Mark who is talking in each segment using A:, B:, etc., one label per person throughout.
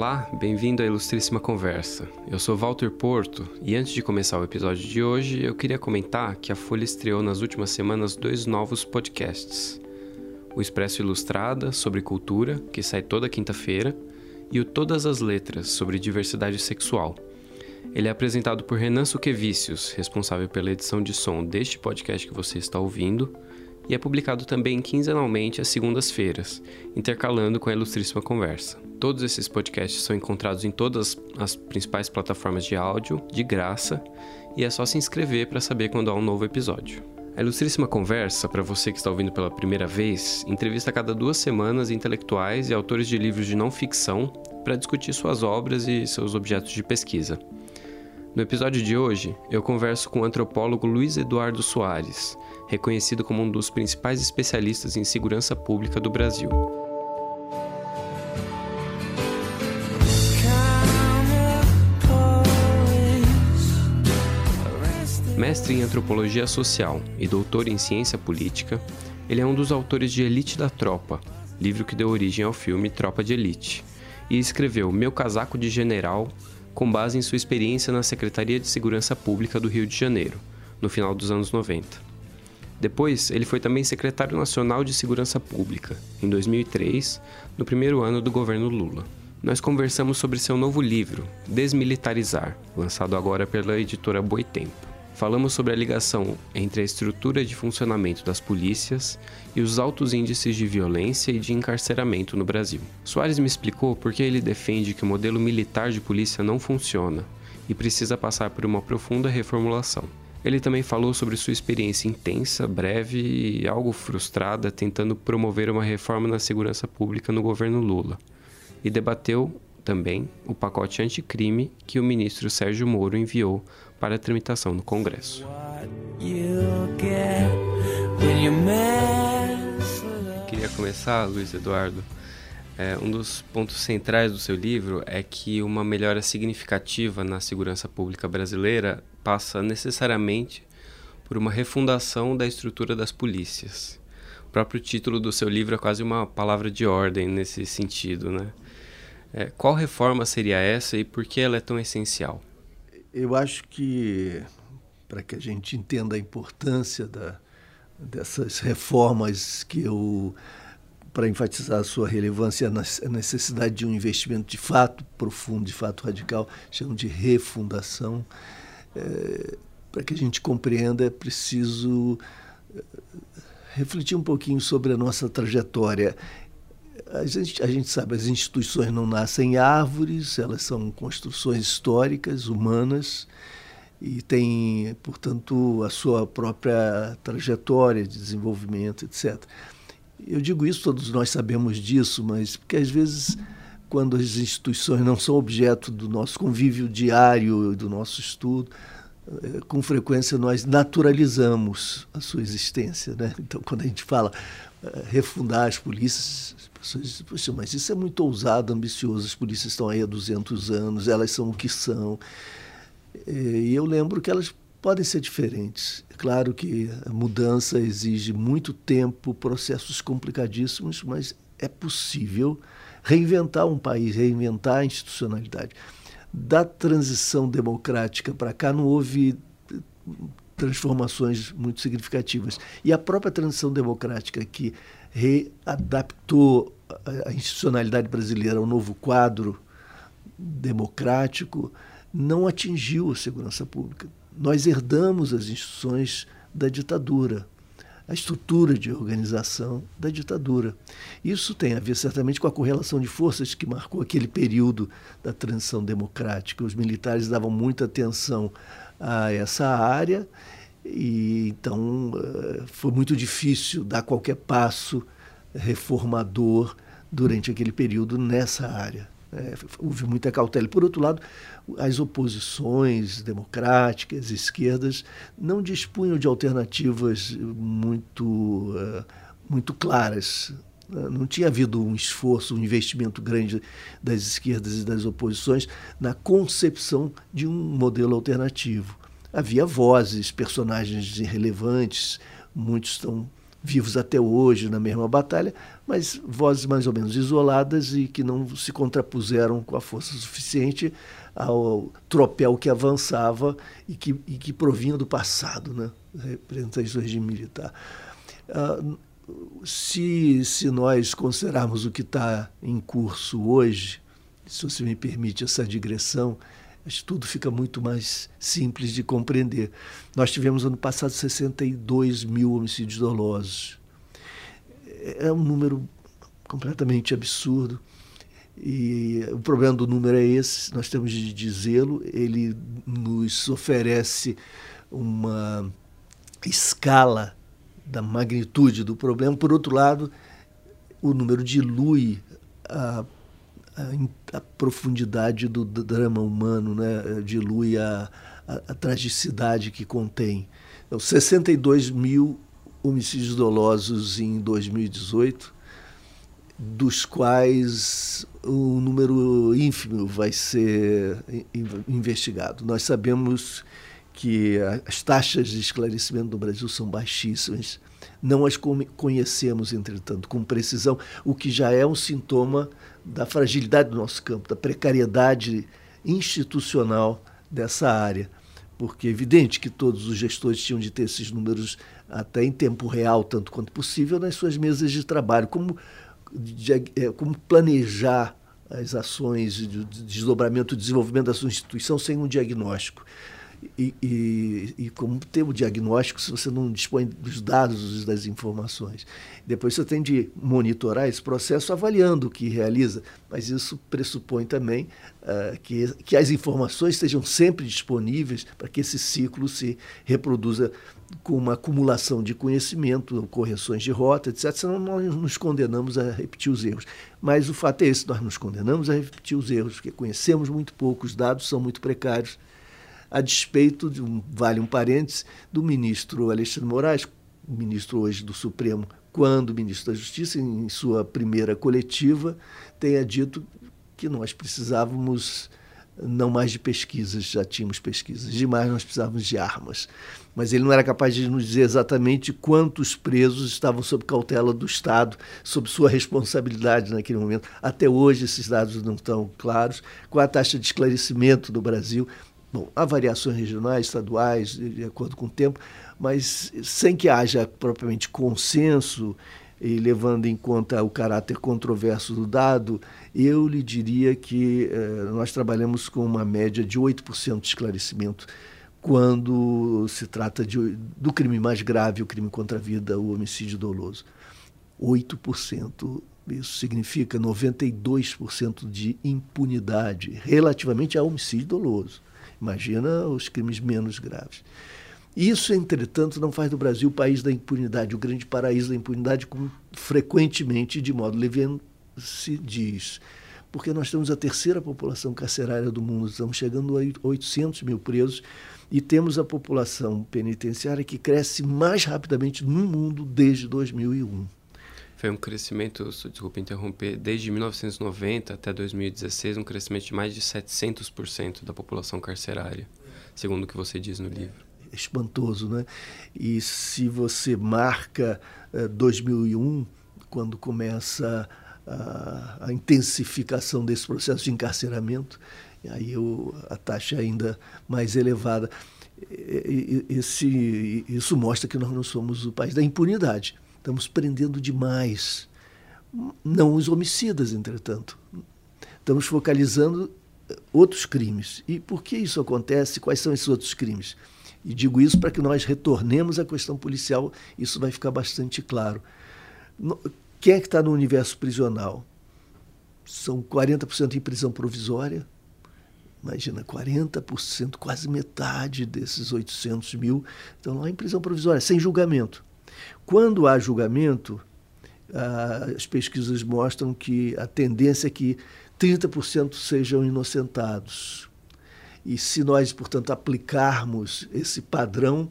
A: Olá, bem-vindo à Ilustríssima Conversa. Eu sou Walter Porto e antes de começar o episódio de hoje, eu queria comentar que a Folha estreou nas últimas semanas dois novos podcasts: o Expresso Ilustrada sobre cultura, que sai toda quinta-feira, e o Todas as Letras sobre diversidade sexual. Ele é apresentado por Renan Suquevicius, responsável pela edição de som deste podcast que você está ouvindo e é publicado também quinzenalmente às segundas-feiras, intercalando com a Ilustríssima Conversa. Todos esses podcasts são encontrados em todas as principais plataformas de áudio, de graça, e é só se inscrever para saber quando há um novo episódio. A Ilustríssima Conversa, para você que está ouvindo pela primeira vez, entrevista a cada duas semanas intelectuais e autores de livros de não ficção para discutir suas obras e seus objetos de pesquisa. No episódio de hoje, eu converso com o antropólogo Luiz Eduardo Soares, reconhecido como um dos principais especialistas em segurança pública do Brasil. Mestre em antropologia social e doutor em ciência política, ele é um dos autores de Elite da Tropa, livro que deu origem ao filme Tropa de Elite, e escreveu Meu Casaco de General com base em sua experiência na Secretaria de Segurança Pública do Rio de Janeiro, no final dos anos 90. Depois, ele foi também secretário nacional de Segurança Pública, em 2003, no primeiro ano do governo Lula. Nós conversamos sobre seu novo livro, Desmilitarizar, lançado agora pela editora Boitempo. Falamos sobre a ligação entre a estrutura de funcionamento das polícias e os altos índices de violência e de encarceramento no Brasil. Soares me explicou por que ele defende que o modelo militar de polícia não funciona e precisa passar por uma profunda reformulação. Ele também falou sobre sua experiência intensa, breve e algo frustrada tentando promover uma reforma na segurança pública no governo Lula. E debateu também o pacote anticrime que o ministro Sérgio Moro enviou para a tramitação no Congresso. Queria começar, Luiz Eduardo. É, um dos pontos centrais do seu livro é que uma melhora significativa na segurança pública brasileira passa necessariamente por uma refundação da estrutura das polícias. O próprio título do seu livro é quase uma palavra de ordem nesse sentido, né? É, qual reforma seria essa e por que ela é tão essencial?
B: Eu acho que, para que a gente entenda a importância da, dessas reformas que eu para enfatizar a sua relevância, a necessidade de um investimento de fato profundo, de fato radical, chamam de refundação. É, para que a gente compreenda, é preciso é, refletir um pouquinho sobre a nossa trajetória. A gente, a gente sabe, as instituições não nascem árvores, elas são construções históricas, humanas, e têm, portanto, a sua própria trajetória de desenvolvimento, etc. Eu digo isso, todos nós sabemos disso, mas porque às vezes, quando as instituições não são objeto do nosso convívio diário, do nosso estudo, eh, com frequência nós naturalizamos a sua existência. Né? Então, quando a gente fala uh, refundar as polícias, as pessoas dizem, Poxa, mas isso é muito ousado, ambicioso, as polícias estão aí há 200 anos, elas são o que são. E eu lembro que elas podem ser diferentes. É claro que a mudança exige muito tempo, processos complicadíssimos, mas é possível reinventar um país, reinventar a institucionalidade. Da transição democrática para cá não houve transformações muito significativas. E a própria transição democrática que readaptou a institucionalidade brasileira ao novo quadro democrático não atingiu a segurança pública nós herdamos as instituições da ditadura, a estrutura de organização da ditadura. Isso tem a ver certamente com a correlação de forças que marcou aquele período da transição democrática. Os militares davam muita atenção a essa área e então eh, foi muito difícil dar qualquer passo reformador durante aquele período nessa área. É, houve muita cautela. Por outro lado, as oposições democráticas, esquerdas, não dispunham de alternativas muito, uh, muito claras. Não tinha havido um esforço, um investimento grande das esquerdas e das oposições na concepção de um modelo alternativo. Havia vozes, personagens irrelevantes, muitos estão vivos até hoje na mesma batalha, mas vozes mais ou menos isoladas e que não se contrapuseram com a força suficiente ao tropel que avançava e que, e que provinha do passado, né? representante do regime militar. Ah, se, se nós considerarmos o que está em curso hoje, se você me permite essa digressão, tudo fica muito mais simples de compreender. Nós tivemos ano passado 62 mil homicídios dolosos. É um número completamente absurdo. E o problema do número é esse, nós temos de dizê-lo, ele nos oferece uma escala da magnitude do problema. Por outro lado, o número dilui a, a, a profundidade do, do, drama humano, né? dilui a, a, a tragicidade que contém. Então, 62 mil homicídios dolosos em 2018, dos quais um número ínfimo vai ser investigado. Nós sabemos que as taxas de esclarecimento no Brasil são baixíssimas. Não as conhecemos, entretanto, com precisão, o que já é um sintoma da fragilidade do nosso campo, da precariedade institucional dessa área. Porque é evidente que todos os gestores tinham de ter esses números até em tempo real, tanto quanto possível, nas suas mesas de trabalho. Como, de, é, como planejar as ações de desdobramento desenvolvimento da sua instituição sem um diagnóstico. E, e, e, como ter o diagnóstico se você não dispõe dos dados, das informações. Depois você tem de monitorar esse processo avaliando o que realiza, mas isso pressupõe também uh, que, que as informações estejam sempre disponíveis para que esse ciclo se reproduza com uma acumulação de conhecimento, correções de rota, etc. Senão nós nos condenamos a repetir os erros. Mas o fato é esse, nós nos condenamos a repetir os erros, porque conhecemos muito pouco, os dados são muito precários a despeito de um vale um parênteses do ministro Alexandre Moraes, ministro hoje do Supremo, quando ministro da Justiça, em sua primeira coletiva, tenha dito que nós precisávamos não mais de pesquisas, já tínhamos pesquisas, demais nós precisávamos de armas. Mas ele não era capaz de nos dizer exatamente quantos presos estavam sob cautela do Estado, sob sua responsabilidade naquele momento. Até hoje esses dados não estão claros. Qual a taxa de esclarecimento do Brasil? Bom, há variações regionais, estaduais, de acordo com o tempo, mas sem que haja propriamente consenso e levando em conta o caráter controverso do dado, eu lhe diria que eh, nós trabalhamos com uma média de 8% de esclarecimento quando se trata de, do crime mais grave, o crime contra a vida, o homicídio doloso. 8%. Isso significa 92% de impunidade relativamente ao homicídio doloso. Imagina os crimes menos graves. Isso, entretanto, não faz do Brasil o país da impunidade, o grande paraíso da impunidade, como frequentemente, de modo leviano, se diz. Porque nós temos a terceira população carcerária do mundo, estamos chegando a 800 mil presos e temos a população penitenciária que cresce mais rapidamente no mundo desde 2001.
A: Foi um crescimento, desculpa interromper, desde 1990 até 2016, um crescimento de mais de 700% da população carcerária, segundo o que você diz no livro.
B: É espantoso, né? E se você marca eh, 2001, quando começa a, a, intensificação desse processo de encarceramento, aí o, a taxa é ainda mais elevada. Esse, isso mostra que nós não somos o país da impunidade Estamos prendendo demais. Não os homicidas, entretanto. Estamos focalizando eh, outros crimes. E por que isso acontece? Quais são esses outros crimes? E digo isso para que nós retornemos à questão policial, isso vai ficar bastante claro. Quem é que está no universo prisional? São 40% em prisão provisória. Imagina, 40%, quase metade desses 800 mil estão lá em prisão provisória, sem julgamento. Quando há julgamento, as pesquisas mostram que a tendência é que 30% sejam inocentados. E se nós, portanto, aplicarmos esse padrão,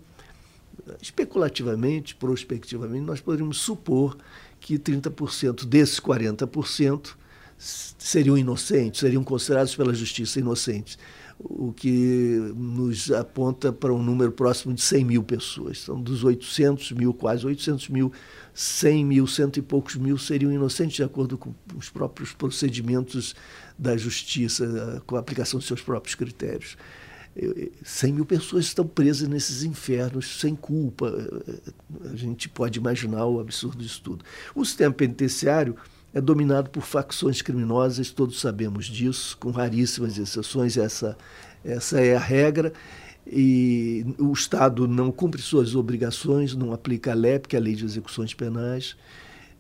B: especulativamente, prospectivamente, nós poderíamos supor que 30% desses 40% seriam inocentes, seriam considerados pela justiça inocentes. O que nos aponta para um número próximo de 100 mil pessoas. São dos 800 mil, quase 800 mil, 100 mil, cento e poucos mil seriam inocentes, de acordo com os próprios procedimentos da justiça, com a aplicação de seus próprios critérios. 100 mil pessoas estão presas nesses infernos sem culpa. A gente pode imaginar o absurdo disso tudo. O sistema penitenciário é dominado por facções criminosas, todos sabemos disso, com raríssimas exceções, essa, essa é a regra. E o Estado não cumpre suas obrigações, não aplica a LEP, que é a Lei de Execuções Penais,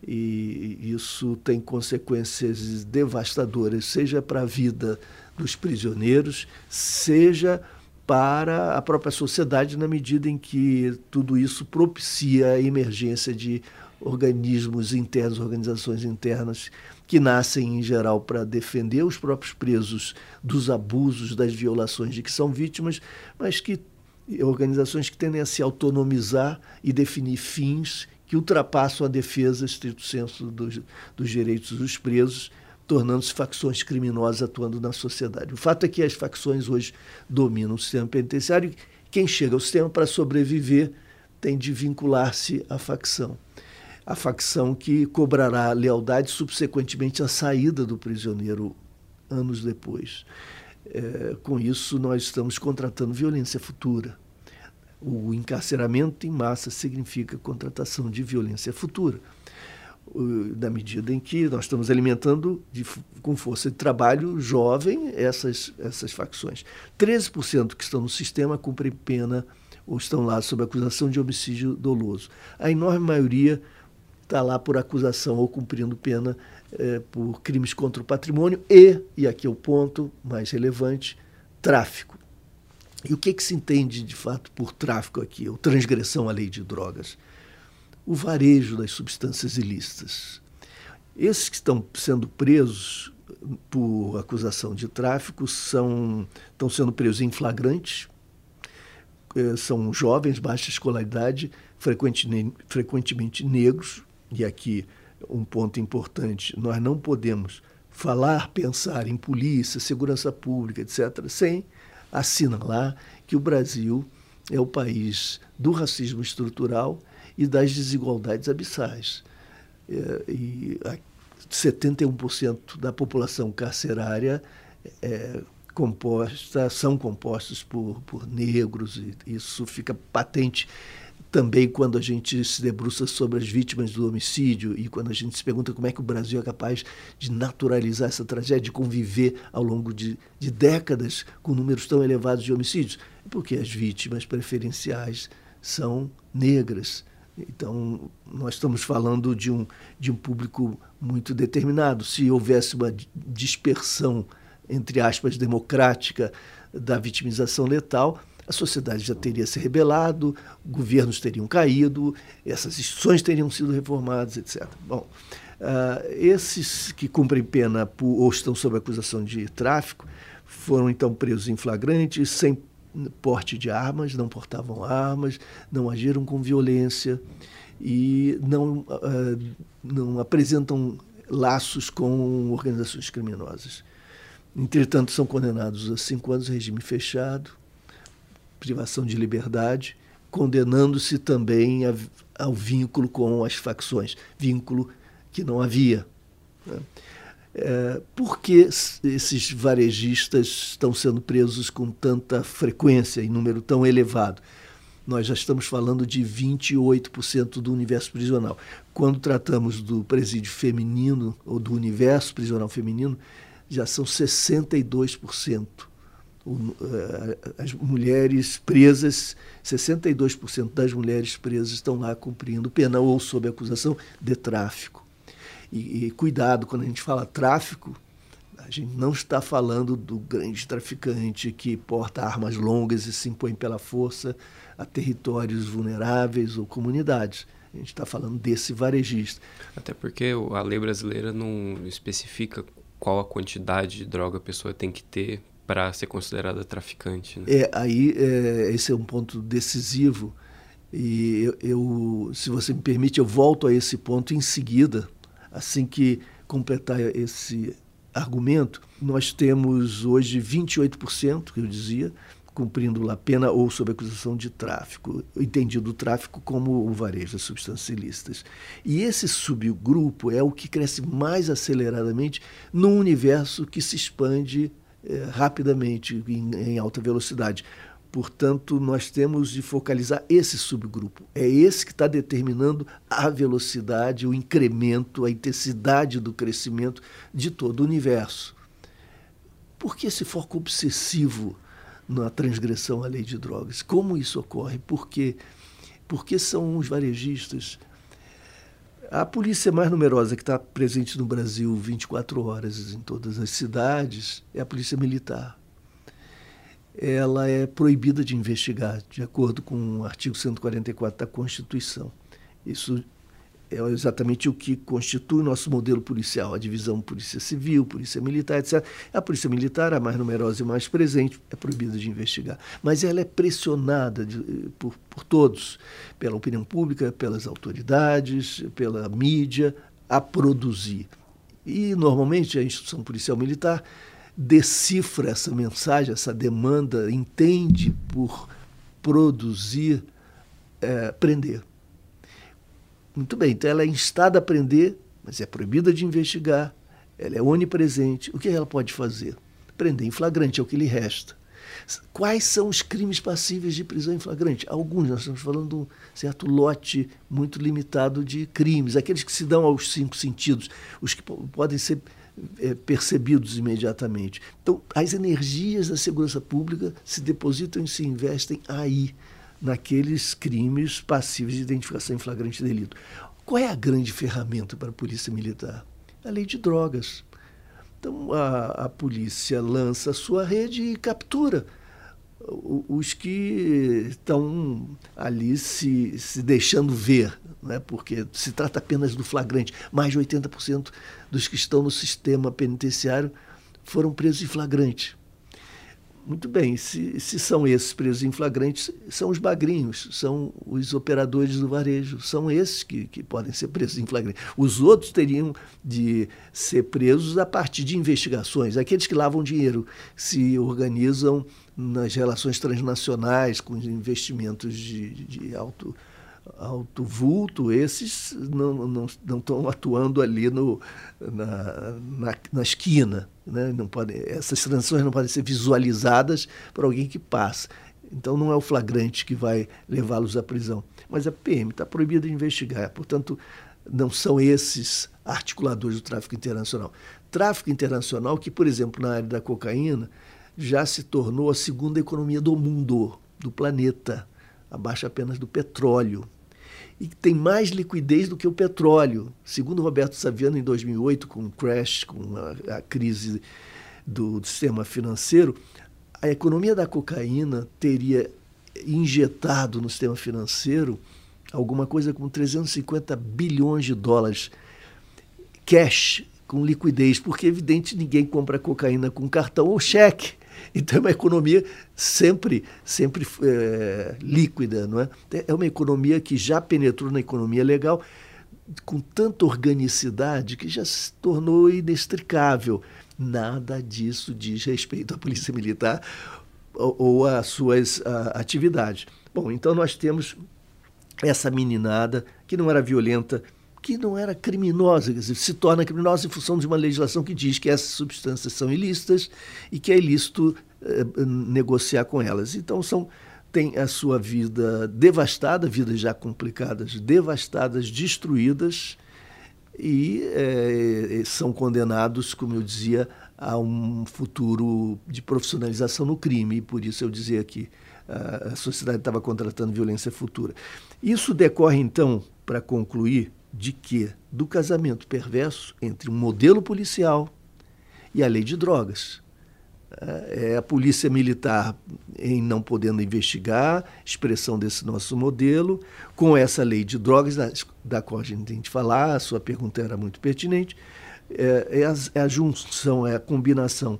B: e isso tem consequências devastadoras, seja para a vida dos prisioneiros, seja para a própria sociedade, na medida em que tudo isso propicia a emergência de organismos internos, organizações internas, que nascem em geral para defender os próprios presos dos abusos, das violações de que são vítimas, mas que organizações que tendem a se autonomizar e definir fins que ultrapassam a defesa estrito senso dos, dos direitos dos presos, tornando-se facções criminosas atuando na sociedade. O fato é que as facções hoje dominam o sistema penitenciário. Quem chega ao sistema para sobreviver tem de vincular-se à facção a facção que cobrará lealdade subsequentemente à saída do prisioneiro anos depois. É, com isso, nós estamos contratando violência futura. O encarceramento em massa significa contratação de violência futura, na medida em que nós estamos alimentando de, com força de trabalho jovem essas, essas facções. 13% que estão no sistema cumprem pena ou estão lá sob acusação de homicídio doloso. A enorme maioria está lá por acusação ou cumprindo pena é, por crimes contra o patrimônio e, e aqui é o ponto mais relevante, tráfico. E o que, que se entende de fato por tráfico aqui, ou transgressão à lei de drogas? O varejo das substâncias ilícitas. Esses que estão sendo presos por acusação de tráfico são, estão sendo presos em flagrantes, é, são jovens, baixa escolaridade, frequentemente negros, e aqui um ponto importante, nós não podemos falar, pensar em polícia, segurança pública, etc., sem assinalar que o Brasil é o país do racismo estrutural e das desigualdades abissais. É, e 71% da população carcerária é composta, são compostos por, por negros, e isso fica patente também quando a gente se debruça sobre as vítimas do homicídio e quando a gente se pergunta como é que o Brasil é capaz de naturalizar essa tragédia, de conviver ao longo de, de décadas com números tão elevados de homicídios, é porque as vítimas preferenciais são negras. Então, nós estamos falando de um, de um público muito determinado. Se houvesse uma dispersão, entre aspas, democrática da vitimização letal, a sociedade já teria se rebelado, governos teriam caído, essas instituições teriam sido reformadas, etc. Bom, uh, esses que cumprem pena por, ou estão sob acusação de tráfico foram então presos em flagrante, sem porte de armas, não portavam armas, não agiram com violência e não, uh, não apresentam laços com organizações criminosas. Entretanto, são condenados a cinco anos regime fechado, privação de liberdade, condenando-se também a, ao vínculo com as facções, vínculo que não havia. Né? É, por que esses varejistas estão sendo presos com tanta frequência, em número tão elevado? Nós já estamos falando de 28% do universo prisional. Quando tratamos do presídio feminino, ou do universo prisional feminino, já são 62% eh, as mulheres presas, 62% das mulheres presas estão lá cumprindo pena ou sob acusação de tráfico. E, e, cuidado, quando a gente fala tráfico, a gente não está falando do grande traficante que porta armas longas e se impõe pela força a territórios vulneráveis ou comunidades. A gente está falando desse varejista.
A: Até porque a lei brasileira não especifica qual a quantidade de droga a pessoa tem que ter para ser considerada traficante. Né?
B: É, aí é, esse é um ponto decisivo e eu, eu, se você me permite, eu volto a esse ponto em seguida, assim que completar esse argumento, nós temos hoje 28%, que eu dizia, cumprindo a pena ou sob acusação de tráfico, entendido o tráfico como o varejo de substâncias ilícitas. E esse subgrupo é o que cresce mais aceleradamente num universo que se expande eh, rapidamente, em, em alta velocidade. Portanto, nós temos de focalizar esse subgrupo. É esse que está determinando a velocidade, o incremento, a intensidade do crescimento de todo o universo. Por que esse foco obsessivo na transgressão à lei de drogas? Como isso ocorre? Por quê? Porque são os varejistas. A polícia mais numerosa que está presente no Brasil 24 horas em todas as cidades é a polícia militar ela é proibida de investigar, de acordo com o artigo 144 da Constituição. Isso é exatamente o que constitui o nosso modelo policial, a divisão Polícia Civil, Polícia Militar, etc. A Polícia Militar, a mais numerosa e mais presente, é proibida de investigar. Mas ela é pressionada de, por, por todos, pela opinião pública, pelas autoridades, pela mídia, a produzir. E, normalmente, a instituição policial militar decifra essa mensagem, essa demanda, entende por produzir, é, prender. Muito bem, então ela é instada a prender, mas é proibida de investigar, ela é onipresente. O que ela pode fazer? Prender em flagrante, é o que lhe resta. Quais são os crimes passíveis de prisão em flagrante? Alguns, nós estamos falando de um certo lote muito limitado de crimes, aqueles que se dão aos cinco sentidos, os que podem ser é, percebidos imediatamente. Então, as energias da segurança pública se depositam e se investem aí, naqueles crimes passíveis de identificação em flagrante delito. Qual é a grande ferramenta para a polícia militar? A lei de drogas. Então, a, a polícia lança a sua rede e captura os que estão ali se, se deixando ver, né? porque se trata apenas do flagrante. Mais de 80% dos que estão no sistema penitenciário foram presos em flagrante. Muito bem, se, se são esses presos em flagrante, são os bagrinhos, são os operadores do varejo, são esses que, que podem ser presos em flagrante. Os outros teriam de ser presos a partir de investigações. Aqueles que lavam dinheiro se organizam nas relações transnacionais com investimentos de, de alto alto vulto, esses não, não, não estão atuando ali no, na, na, na esquina. Né? Não pode, essas transações não podem ser visualizadas por alguém que passa. Então não é o flagrante que vai levá-los à prisão. Mas a PM está proibida de investigar. Portanto, não são esses articuladores do tráfico internacional. Tráfico internacional que, por exemplo, na área da cocaína, já se tornou a segunda economia do mundo, do planeta, abaixo apenas do petróleo e que tem mais liquidez do que o petróleo. Segundo Roberto Saviano, em 2008, com o crash, com a, a crise do, do sistema financeiro, a economia da cocaína teria injetado no sistema financeiro alguma coisa como 350 bilhões de dólares cash, com liquidez, porque evidente ninguém compra cocaína com cartão ou cheque. Então é uma economia sempre, sempre é, líquida, não é? É uma economia que já penetrou na economia legal com tanta organicidade que já se tornou inextricável. Nada disso diz respeito à polícia militar ou, às suas a, atividades. Bom, então nós temos essa meninada que não era violenta, que não era criminosa, quer dizer, se torna criminosa em função de uma legislação que diz que essas substâncias são ilícitas e que é ilícito eh, negociar com elas. Então são tem a sua vida devastada, vidas já complicadas, devastadas, destruídas e eh, são condenados, como eu dizia, a um futuro de profissionalização no crime. E por isso eu dizia que a sociedade estava contratando violência futura. Isso decorre então, para concluir, de que? Do casamento perverso entre um modelo policial e a lei de drogas. É a polícia militar em não podendo investigar, expressão desse nosso modelo, com essa lei de drogas, da, da qual a gente tem que falar, a sua pergunta era muito pertinente, é, é, a, é a junção, é a combinação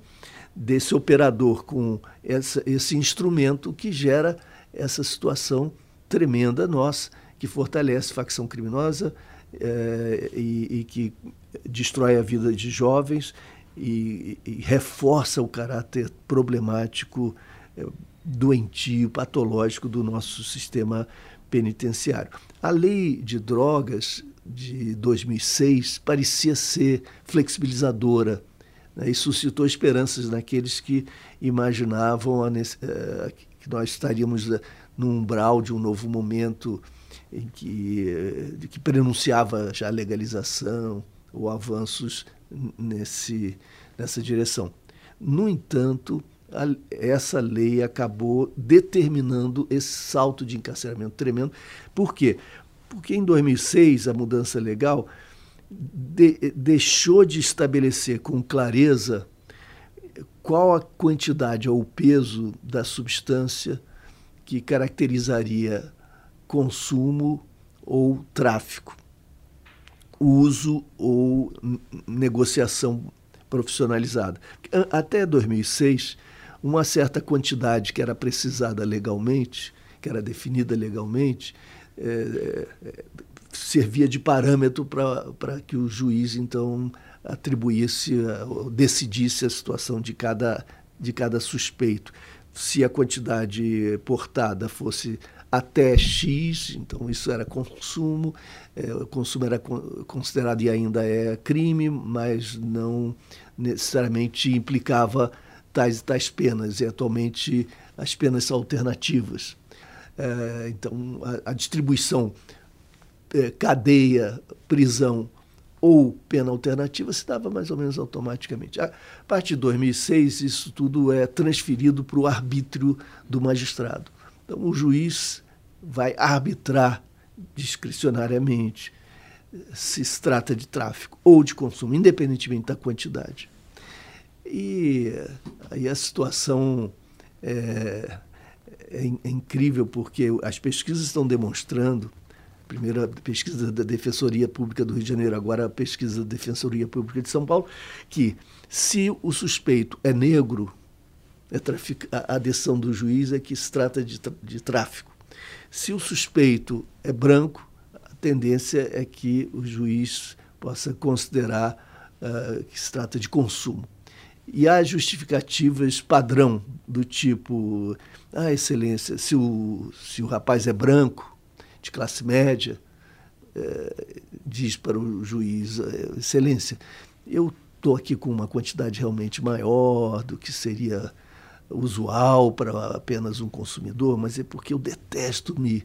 B: desse operador com essa, esse instrumento que gera essa situação tremenda nossa, que fortalece facção criminosa, é, e, e, que destrói a vida de jovens e, e reforça o caráter problemático, é, doentio, patológico do nosso sistema penitenciário. A lei de drogas de 2006 parecia ser flexibilizadora né, e suscitou esperanças naqueles que imaginavam a, uh, que nós estaríamos no umbral de um novo momento em que, que prenunciava já a legalização ou avanços nesse, nessa direção. No entanto, a, essa lei acabou determinando esse salto de encarceramento tremendo. Por quê? Porque em 2006, a mudança legal de, deixou de estabelecer com clareza qual a quantidade ou o peso da substância que caracterizaria consumo ou tráfico, uso ou negociação profissionalizada. Até 2006, uma certa quantidade que era precisada legalmente, que era definida legalmente, é, é, servia de parâmetro para que o juiz, então, atribuísse, ou decidisse a situação de cada, de cada suspeito. Se a quantidade portada fosse até X, então isso era consumo, é, o consumo era considerado e ainda é crime, mas não necessariamente implicava tais tais penas, e atualmente as penas são alternativas. É, então, a, a distribuição é, cadeia, prisão ou pena alternativa se dava mais ou menos automaticamente. A partir de 2006, isso tudo é transferido para o arbítrio do magistrado. Então, o juiz vai arbitrar discricionariamente se se trata de tráfico ou de consumo, independentemente da quantidade. E aí a situação é, é, é incrível, porque as pesquisas estão demonstrando primeira pesquisa da Defensoria Pública do Rio de Janeiro, agora a pesquisa da Defensoria Pública de São Paulo, que se o suspeito é negro, é trafic... a adesão do juiz é que se trata de, de tráfico. Se o suspeito é branco, a tendência é que o juiz possa considerar uh, que se trata de consumo. E há justificativas padrão do tipo, ah, excelência, se o, se o rapaz é branco, de classe média, é, diz para o juiz, é, excelência, eu estou aqui com uma quantidade realmente maior do que seria usual para apenas um consumidor, mas é porque eu detesto me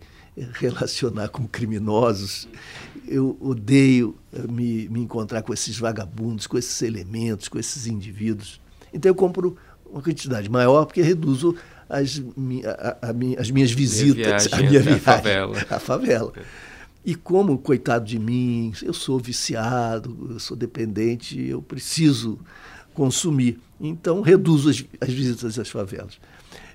B: relacionar com criminosos. Eu odeio eh, me, me encontrar com esses vagabundos, com esses elementos, com esses indivíduos. Então eu compro uma quantidade maior porque reduzo as, a, a, as minhas visitas,
A: a minha viagem, a favela.
B: A favela. E como, coitado de mim, eu sou viciado, eu sou dependente, eu preciso consumir. Então, reduzo as, as visitas às favelas.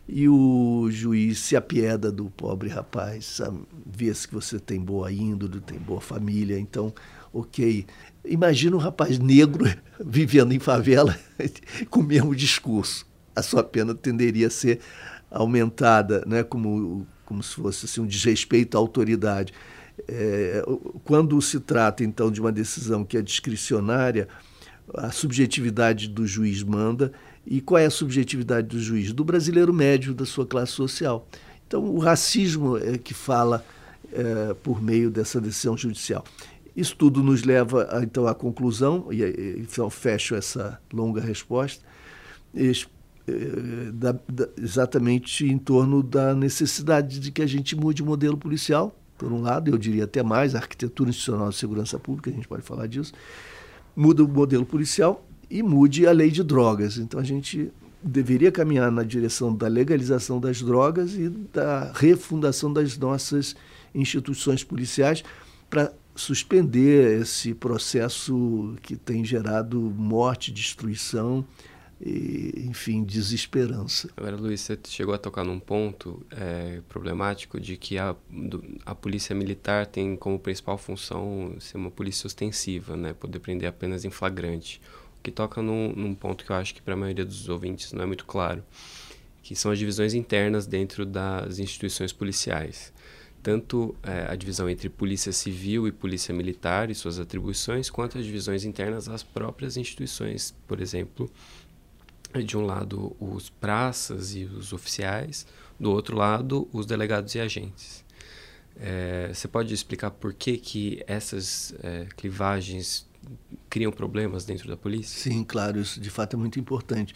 B: E o juiz se apieda do pobre rapaz, vê-se que você tem boa índole, tem boa família, então, ok. Imagina um rapaz negro vivendo em favela com o mesmo discurso. A sua pena tenderia a ser aumentada, né, como, como se fosse assim, um desrespeito à autoridade. É, quando se trata, então, de uma decisão que é discricionária, a subjetividade do juiz manda. E qual é a subjetividade do juiz? Do brasileiro médio, da sua classe social. Então, o racismo é que fala é, por meio dessa decisão judicial. Isso tudo nos leva, então, à conclusão, e então fecho essa longa resposta, da, da, exatamente em torno da necessidade de que a gente mude o modelo policial, por um lado, eu diria até mais, a arquitetura institucional de segurança pública, a gente pode falar disso, muda o modelo policial e mude a lei de drogas. Então a gente deveria caminhar na direção da legalização das drogas e da refundação das nossas instituições policiais para suspender esse processo que tem gerado morte, destruição e, enfim, desesperança.
A: Agora, Luiz, você chegou a tocar num ponto é, problemático de que a, do, a polícia militar tem como principal função ser uma polícia ostensiva, né, poder prender apenas em flagrante. O que toca num, num ponto que eu acho que para a maioria dos ouvintes não é muito claro, que são as divisões internas dentro das instituições policiais. tanto é, a divisão entre polícia civil e polícia militar e suas atribuições, quanto as divisões internas às próprias instituições, por exemplo, de um lado os praças e os oficiais, do outro lado os delegados e agentes. É, você pode explicar por que, que essas é, clivagens criam problemas dentro da polícia?
B: Sim, claro, isso de fato é muito importante.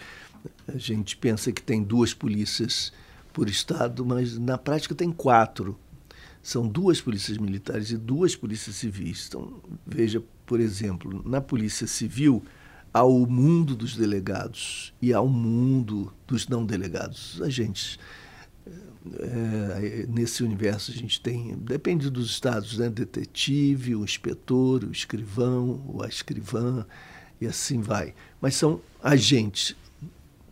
B: A gente pensa que tem duas polícias por estado, mas na prática tem quatro. São duas polícias militares e duas polícias civis. Então, veja, por exemplo, na polícia civil há o mundo dos delegados e há o mundo dos não delegados, os agentes. É, nesse universo a gente tem, depende dos estados, né? detetive, o inspetor, o escrivão, o a escrivã, e assim vai. Mas são agentes,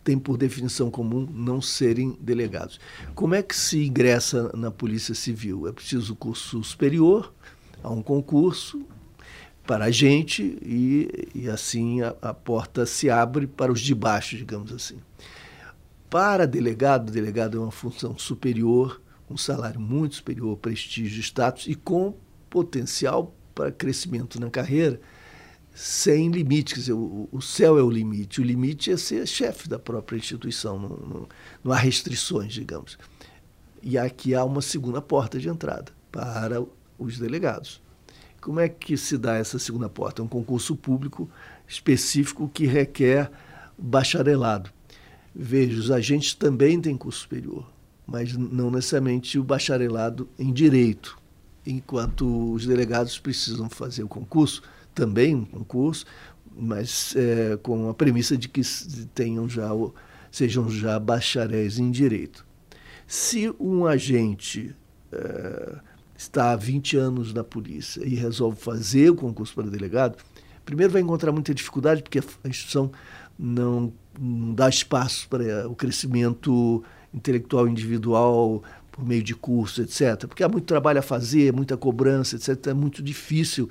B: tem por definição comum não serem delegados. Como é que se ingressa na Polícia Civil? É preciso curso superior, há um concurso para agente e, e assim a, a porta se abre para os de baixo, digamos assim. Para delegado, delegado é uma função superior, um salário muito superior, prestígio, status e com potencial para crescimento na carreira sem limites. Quer dizer, o, o céu é o limite. O limite é ser chefe da própria instituição. Não, não, não há restrições, digamos. E aqui há uma segunda porta de entrada para os delegados. Como é que se dá essa segunda porta? É um concurso público específico que requer bacharelado. Veja, os agentes também têm curso superior, mas não necessariamente o bacharelado em direito, enquanto os delegados precisam fazer o concurso, também um concurso, mas é, com a premissa de que tenham já sejam já bacharéis em direito. Se um agente é, está há 20 anos na polícia e resolve fazer o concurso para delegado, primeiro vai encontrar muita dificuldade, porque a instituição não, não dá espaço para o crescimento intelectual individual por meio de curso, etc. Porque há muito trabalho a fazer, muita cobrança, etc. É muito difícil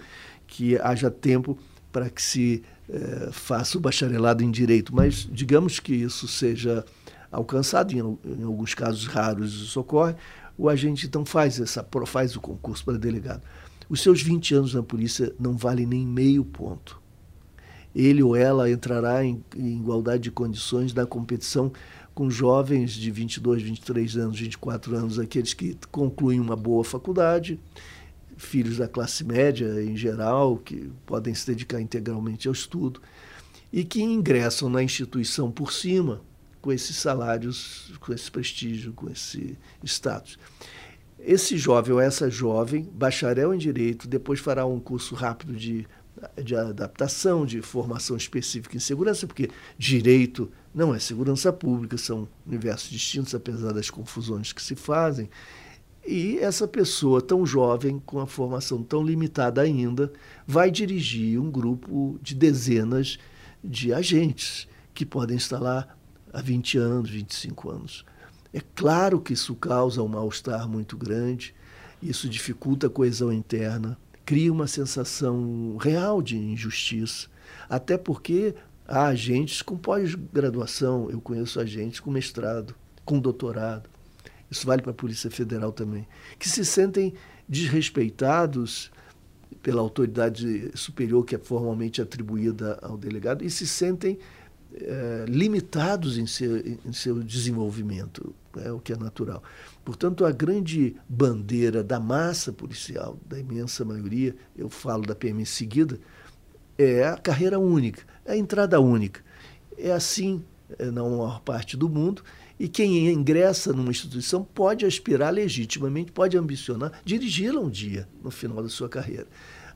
B: que haja tempo para que se eh, faça o bacharelado em direito. Mas digamos que isso seja alcançado, em, em alguns casos raros isso ocorre, o agente então faz, essa, faz o concurso para delegado. Os seus 20 anos na polícia não valem nem meio ponto ele ou ela entrará em, em igualdade de condições da competição com jovens de 22, 23 anos, 24 anos, aqueles que concluem uma boa faculdade, filhos da classe média em geral, que podem se dedicar integralmente ao estudo, e que ingressam na instituição por cima, com esses salários, com esse prestígio, com esse status. Esse jovem ou essa jovem, bacharel em direito, depois fará um curso rápido de de adaptação, de formação específica em segurança, porque direito não é segurança pública, são universos distintos, apesar das confusões que se fazem. E essa pessoa tão jovem, com a formação tão limitada ainda, vai dirigir um grupo de dezenas de agentes que podem estar lá há 20 anos, 25 anos. É claro que isso causa um mal-estar muito grande, isso dificulta a coesão interna, cria uma sensação real de injustiça. Até porque há agentes com pós-graduação, eu conheço agentes com mestrado, com doutorado. Isso vale para a Polícia Federal também, que se sentem desrespeitados pela autoridade superior que é formalmente atribuída ao delegado e se sentem é, limitados em seu, em seu desenvolvimento, é o que é natural. Portanto, a grande bandeira da massa policial, da imensa maioria, eu falo da PM em seguida, é a carreira única, é a entrada única. É assim é, na maior parte do mundo, e quem ingressa numa instituição pode aspirar legitimamente, pode ambicionar dirigi-la um dia no final da sua carreira.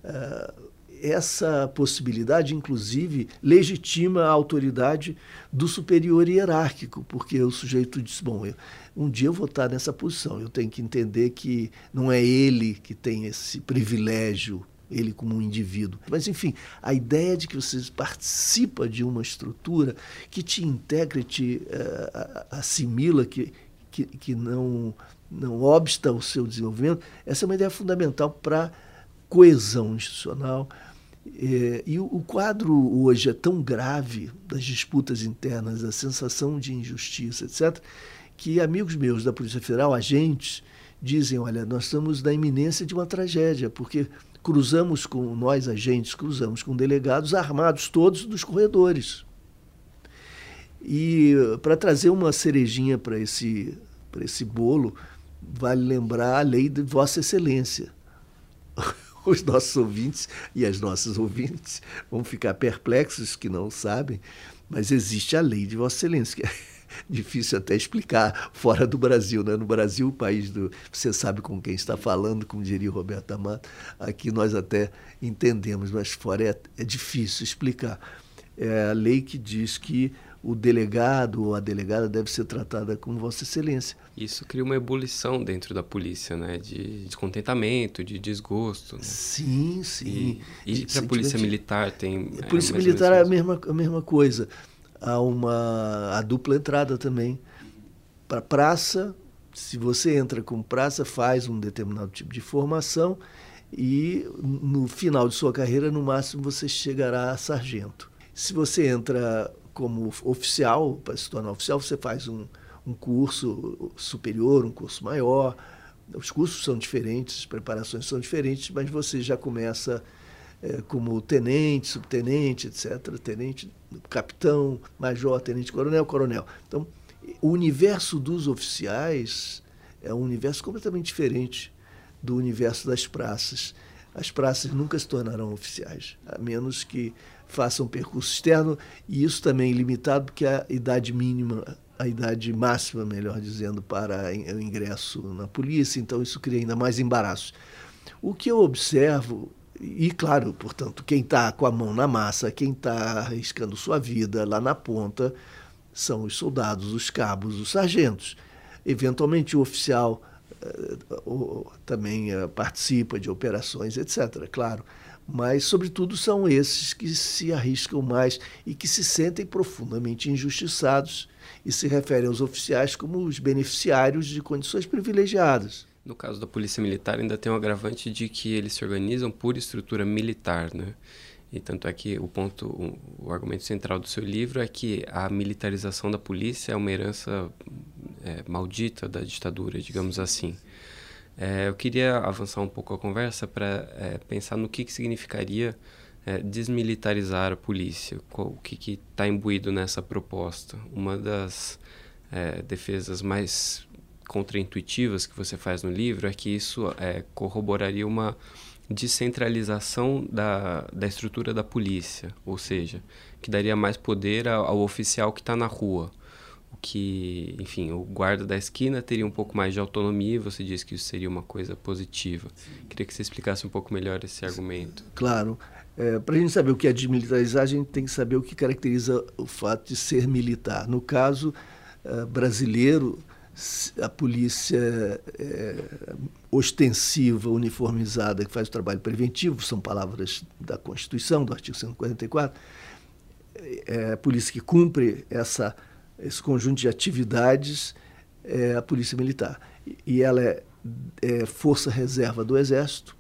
B: Uh, essa possibilidade, inclusive, legitima a autoridade do superior hierárquico, porque o sujeito diz: bom, eu, um dia eu vou estar nessa posição, eu tenho que entender que não é ele que tem esse privilégio, ele como um indivíduo. Mas, enfim, a ideia de que você participa de uma estrutura que te integra, te uh, assimila, que, que, que não, não obsta o seu desenvolvimento, essa é uma ideia fundamental para coesão institucional. É, e o, o, quadro hoje é tão grave das disputas internas, a sensação de injustiça, etc., que amigos meus da Polícia Federal, agentes, dizem: olha, nós estamos na iminência de uma tragédia, porque cruzamos com nós, agentes, cruzamos com delegados armados todos dos corredores. E para trazer uma cerejinha para esse, esse bolo, vale lembrar a lei de Vossa Excelência. Os nossos ouvintes e as nossas ouvintes vão ficar perplexos que não sabem, mas existe a lei de Vossa Excelência, que é difícil até explicar fora do Brasil. Né? No Brasil, o país do. Você sabe com quem está falando, como diria o Roberto Amato. Aqui nós até entendemos, mas fora é, é difícil explicar. É a lei que diz que o delegado ou a delegada deve ser tratada como Vossa Excelência.
A: Isso cria uma ebulição dentro da polícia, né? De descontentamento, de desgosto. Né?
B: Sim, sim.
A: E, e para a polícia militar tem.
B: A polícia é, militar é a mesma, a mesma coisa. Há uma a dupla entrada também. Para praça, se você entra com praça, faz um determinado tipo de formação e no final de sua carreira, no máximo, você chegará a sargento. Se você entra como oficial, para se tornar oficial, você faz um, um curso superior, um curso maior. Os cursos são diferentes, as preparações são diferentes, mas você já começa é, como tenente, subtenente, etc., tenente, capitão, major, tenente coronel, coronel. Então, o universo dos oficiais é um universo completamente diferente do universo das praças. As praças nunca se tornarão oficiais, a menos que façam um percurso externo, e isso também é limitado porque a idade mínima, a idade máxima, melhor dizendo, para o ingresso na polícia, então isso cria ainda mais embaraços. O que eu observo, e claro, portanto, quem está com a mão na massa, quem está arriscando sua vida lá na ponta, são os soldados, os cabos, os sargentos. Eventualmente o oficial eh, também eh, participa de operações, etc., claro mas, sobretudo, são esses que se arriscam mais e que se sentem profundamente injustiçados e se referem aos oficiais como os beneficiários de condições privilegiadas.
A: No caso da Polícia Militar, ainda tem o um agravante de que eles se organizam por estrutura militar, né? E tanto é que o ponto, o, o argumento central do seu livro é que a militarização da polícia é uma herança é, maldita da ditadura, digamos assim. É, eu queria avançar um pouco a conversa para é, pensar no que, que significaria é, desmilitarizar a polícia, qual, o que está imbuído nessa proposta. Uma das é, defesas mais contraintuitivas que você faz no livro é que isso é, corroboraria uma descentralização da, da estrutura da polícia, ou seja, que daria mais poder ao, ao oficial que está na rua que, enfim, o guarda da esquina teria um pouco mais de autonomia e você disse que isso seria uma coisa positiva. Queria que você explicasse um pouco melhor esse argumento.
B: Claro. É, Para a gente saber o que é desmilitarizar, a gente tem que saber o que caracteriza o fato de ser militar. No caso uh, brasileiro, a polícia é, ostensiva, uniformizada, que faz o trabalho preventivo, são palavras da Constituição, do artigo 144, é a polícia que cumpre essa esse conjunto de atividades é a Polícia Militar. E ela é, é força reserva do Exército.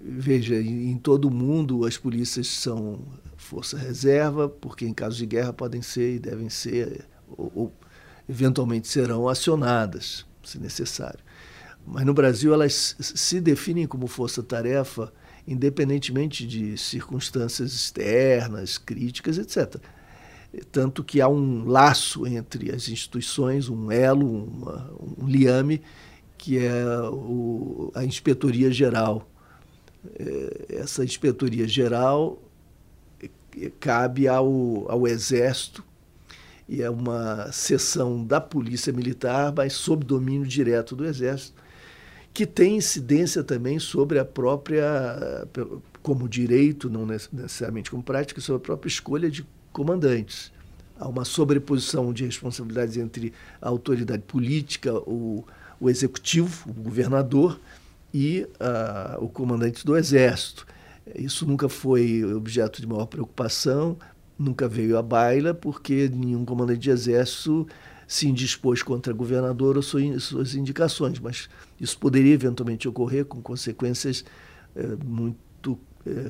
B: Veja, em todo o mundo as polícias são força reserva, porque em caso de guerra podem ser e devem ser, ou, ou eventualmente serão acionadas, se necessário. Mas no Brasil elas se definem como força-tarefa, independentemente de circunstâncias externas, críticas, etc tanto que há um laço entre as instituições, um elo, uma, um liame, que é o, a inspetoria geral. É, essa inspetoria geral é, cabe ao, ao Exército e é uma seção da Polícia Militar, mas sob domínio direto do Exército, que tem incidência também sobre a própria, como direito, não necessariamente como prática, sobre a própria escolha de comandantes. Há uma sobreposição de responsabilidades entre a autoridade política, o, o executivo, o governador, e uh, o comandante do exército. Isso nunca foi objeto de maior preocupação, nunca veio à baila, porque nenhum comandante de exército se indispôs contra governador ou suas indicações, mas isso poderia eventualmente ocorrer com consequências eh, muito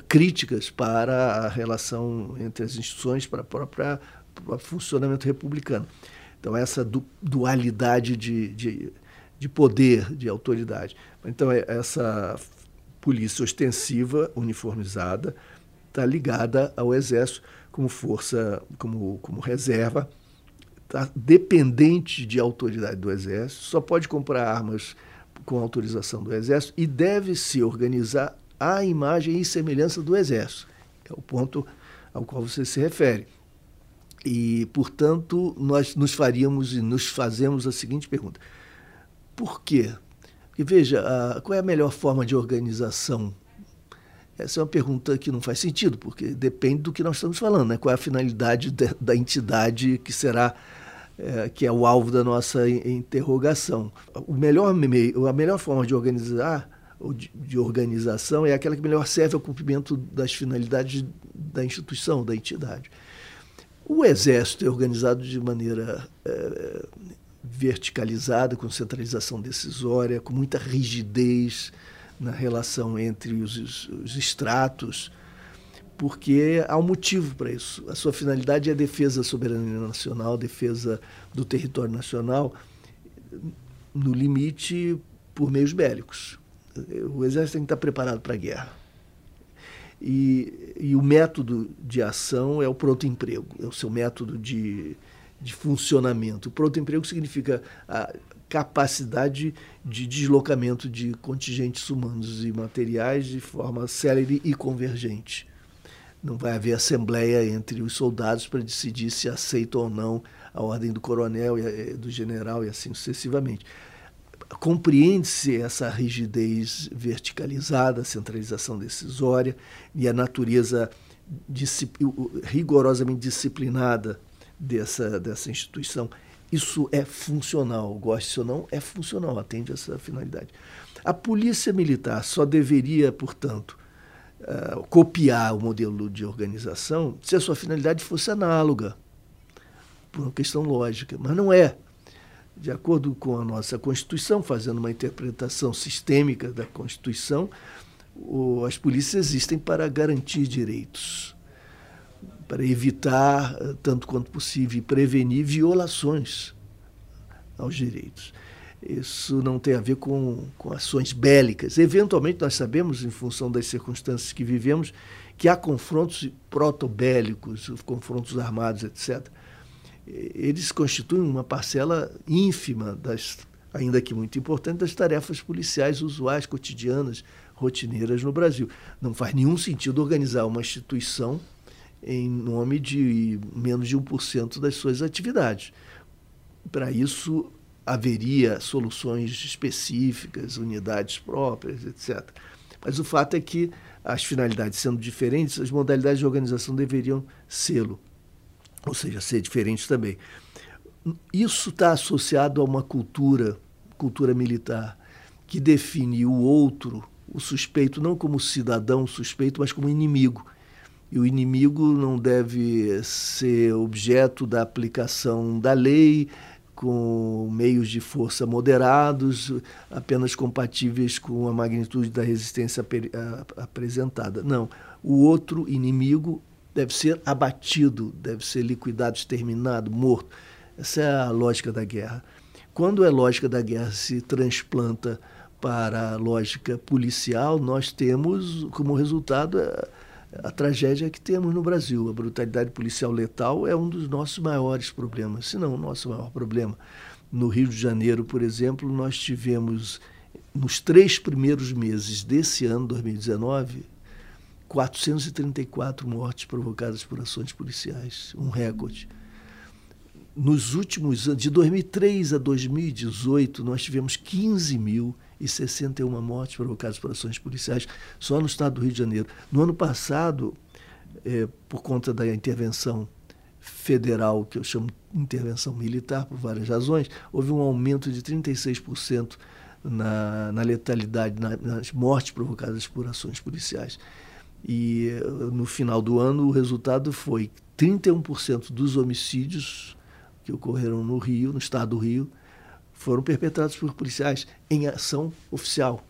B: críticas para a relação entre as instituições, para o próprio funcionamento republicano. Então, essa du dualidade de, de, de poder, de autoridade. Então, é, essa polícia ostensiva, uniformizada, está ligada ao Exército como força, como, como reserva, está dependente de autoridade do Exército, só pode comprar armas com autorização do Exército e deve se organizar à imagem e semelhança do Exército. É o ponto ao qual você se refere. E, portanto, nós nos faríamos e nos fazemos a seguinte pergunta: por quê? Porque, veja, a, qual é a melhor forma de organização? Essa é uma pergunta que não faz sentido, porque depende do que nós estamos falando, né? qual é a finalidade de, da entidade que será é, que é o alvo da nossa interrogação. O melhor meio, a melhor forma de organizar de, organização é aquela que melhor serve ao cumprimento das finalidades da instituição, da entidade. O Exército é organizado de maneira é, verticalizada, com centralização decisória, com muita rigidez na relação entre os, os estratos, porque há um motivo para isso. A sua finalidade é a defesa da soberania nacional, defesa do território nacional, no limite por meios bélicos. O exército tem que estar preparado para a guerra. E, e o método de ação é o pronto emprego, é o seu método de, de funcionamento. O pronto emprego significa a capacidade de deslocamento de contingentes humanos e materiais de forma célere e convergente. Não vai haver assembleia entre os soldados para decidir se aceitam ou não a ordem do coronel e do general e assim sucessivamente compreende-se essa rigidez verticalizada, centralização decisória e a natureza rigorosamente disciplinada dessa, dessa instituição. Isso é funcional, goste ou não, é funcional, atende a essa finalidade. A polícia militar só deveria, portanto, uh, copiar o modelo de organização se a sua finalidade fosse análoga, por uma questão lógica, mas não é de acordo com a nossa Constituição, fazendo uma interpretação sistêmica da Constituição, as polícias existem para garantir direitos, para evitar, eh, tanto quanto possível, e prevenir violações aos direitos. Isso não tem a ver com, com ações bélicas. Eventualmente, nós sabemos, em função das circunstâncias que vivemos, que há confrontos protobélicos, confrontos armados, etc eles constituem uma parcela ínfima das, ainda que muito importante, das tarefas policiais usuais, cotidianas, rotineiras no Brasil. Não faz nenhum sentido organizar uma instituição em nome de menos de 1% das suas atividades. Para isso, haveria soluções específicas, unidades próprias, etc. Mas o fato é que, as finalidades sendo diferentes, as modalidades de organização deveriam sê-lo ou seja, ser diferente também. Isso está associado a uma cultura, cultura militar, que define o outro, o suspeito, não como cidadão suspeito, mas como inimigo. E o inimigo não deve ser objeto da aplicação da lei, com meios de força moderados, apenas compatíveis com a magnitude da resistência apresentada. Não. O outro inimigo deve ser abatido, deve ser liquidado, exterminado, morto. Essa é a lógica da guerra. Quando a lógica da guerra se transplanta para a lógica policial, nós temos como resultado a, a tragédia que temos no Brasil. A brutalidade policial letal é um dos nossos maiores problemas, se não o nosso maior problema. No Rio de Janeiro, por exemplo, nós tivemos, nos três primeiros meses desse ano, 2019, 434 mortes provocadas por ações policiais, um recorde. Nos últimos anos, de 2003 a 2018, nós tivemos 15.061 mortes provocadas por ações policiais só no estado do Rio de Janeiro. No ano passado, é, por conta da intervenção federal, que eu chamo intervenção militar, por várias razões, houve um aumento de 36% na, na letalidade, na, nas mortes provocadas por ações policiais. E no final do ano, o resultado foi 31% dos homicídios que ocorreram no Rio, no estado do Rio, foram perpetrados por policiais em ação oficial.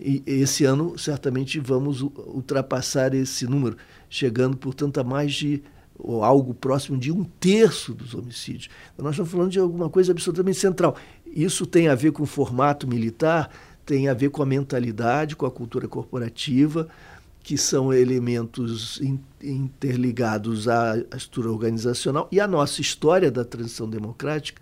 B: E esse ano, certamente, vamos ultrapassar esse número, chegando, portanto, a mais de ou algo próximo de um terço dos homicídios. Então, nós estamos falando de alguma coisa absolutamente central. Isso tem a ver com o formato militar, tem a ver com a mentalidade, com a cultura corporativa, que são elementos interligados à estrutura organizacional e à nossa história da transição democrática,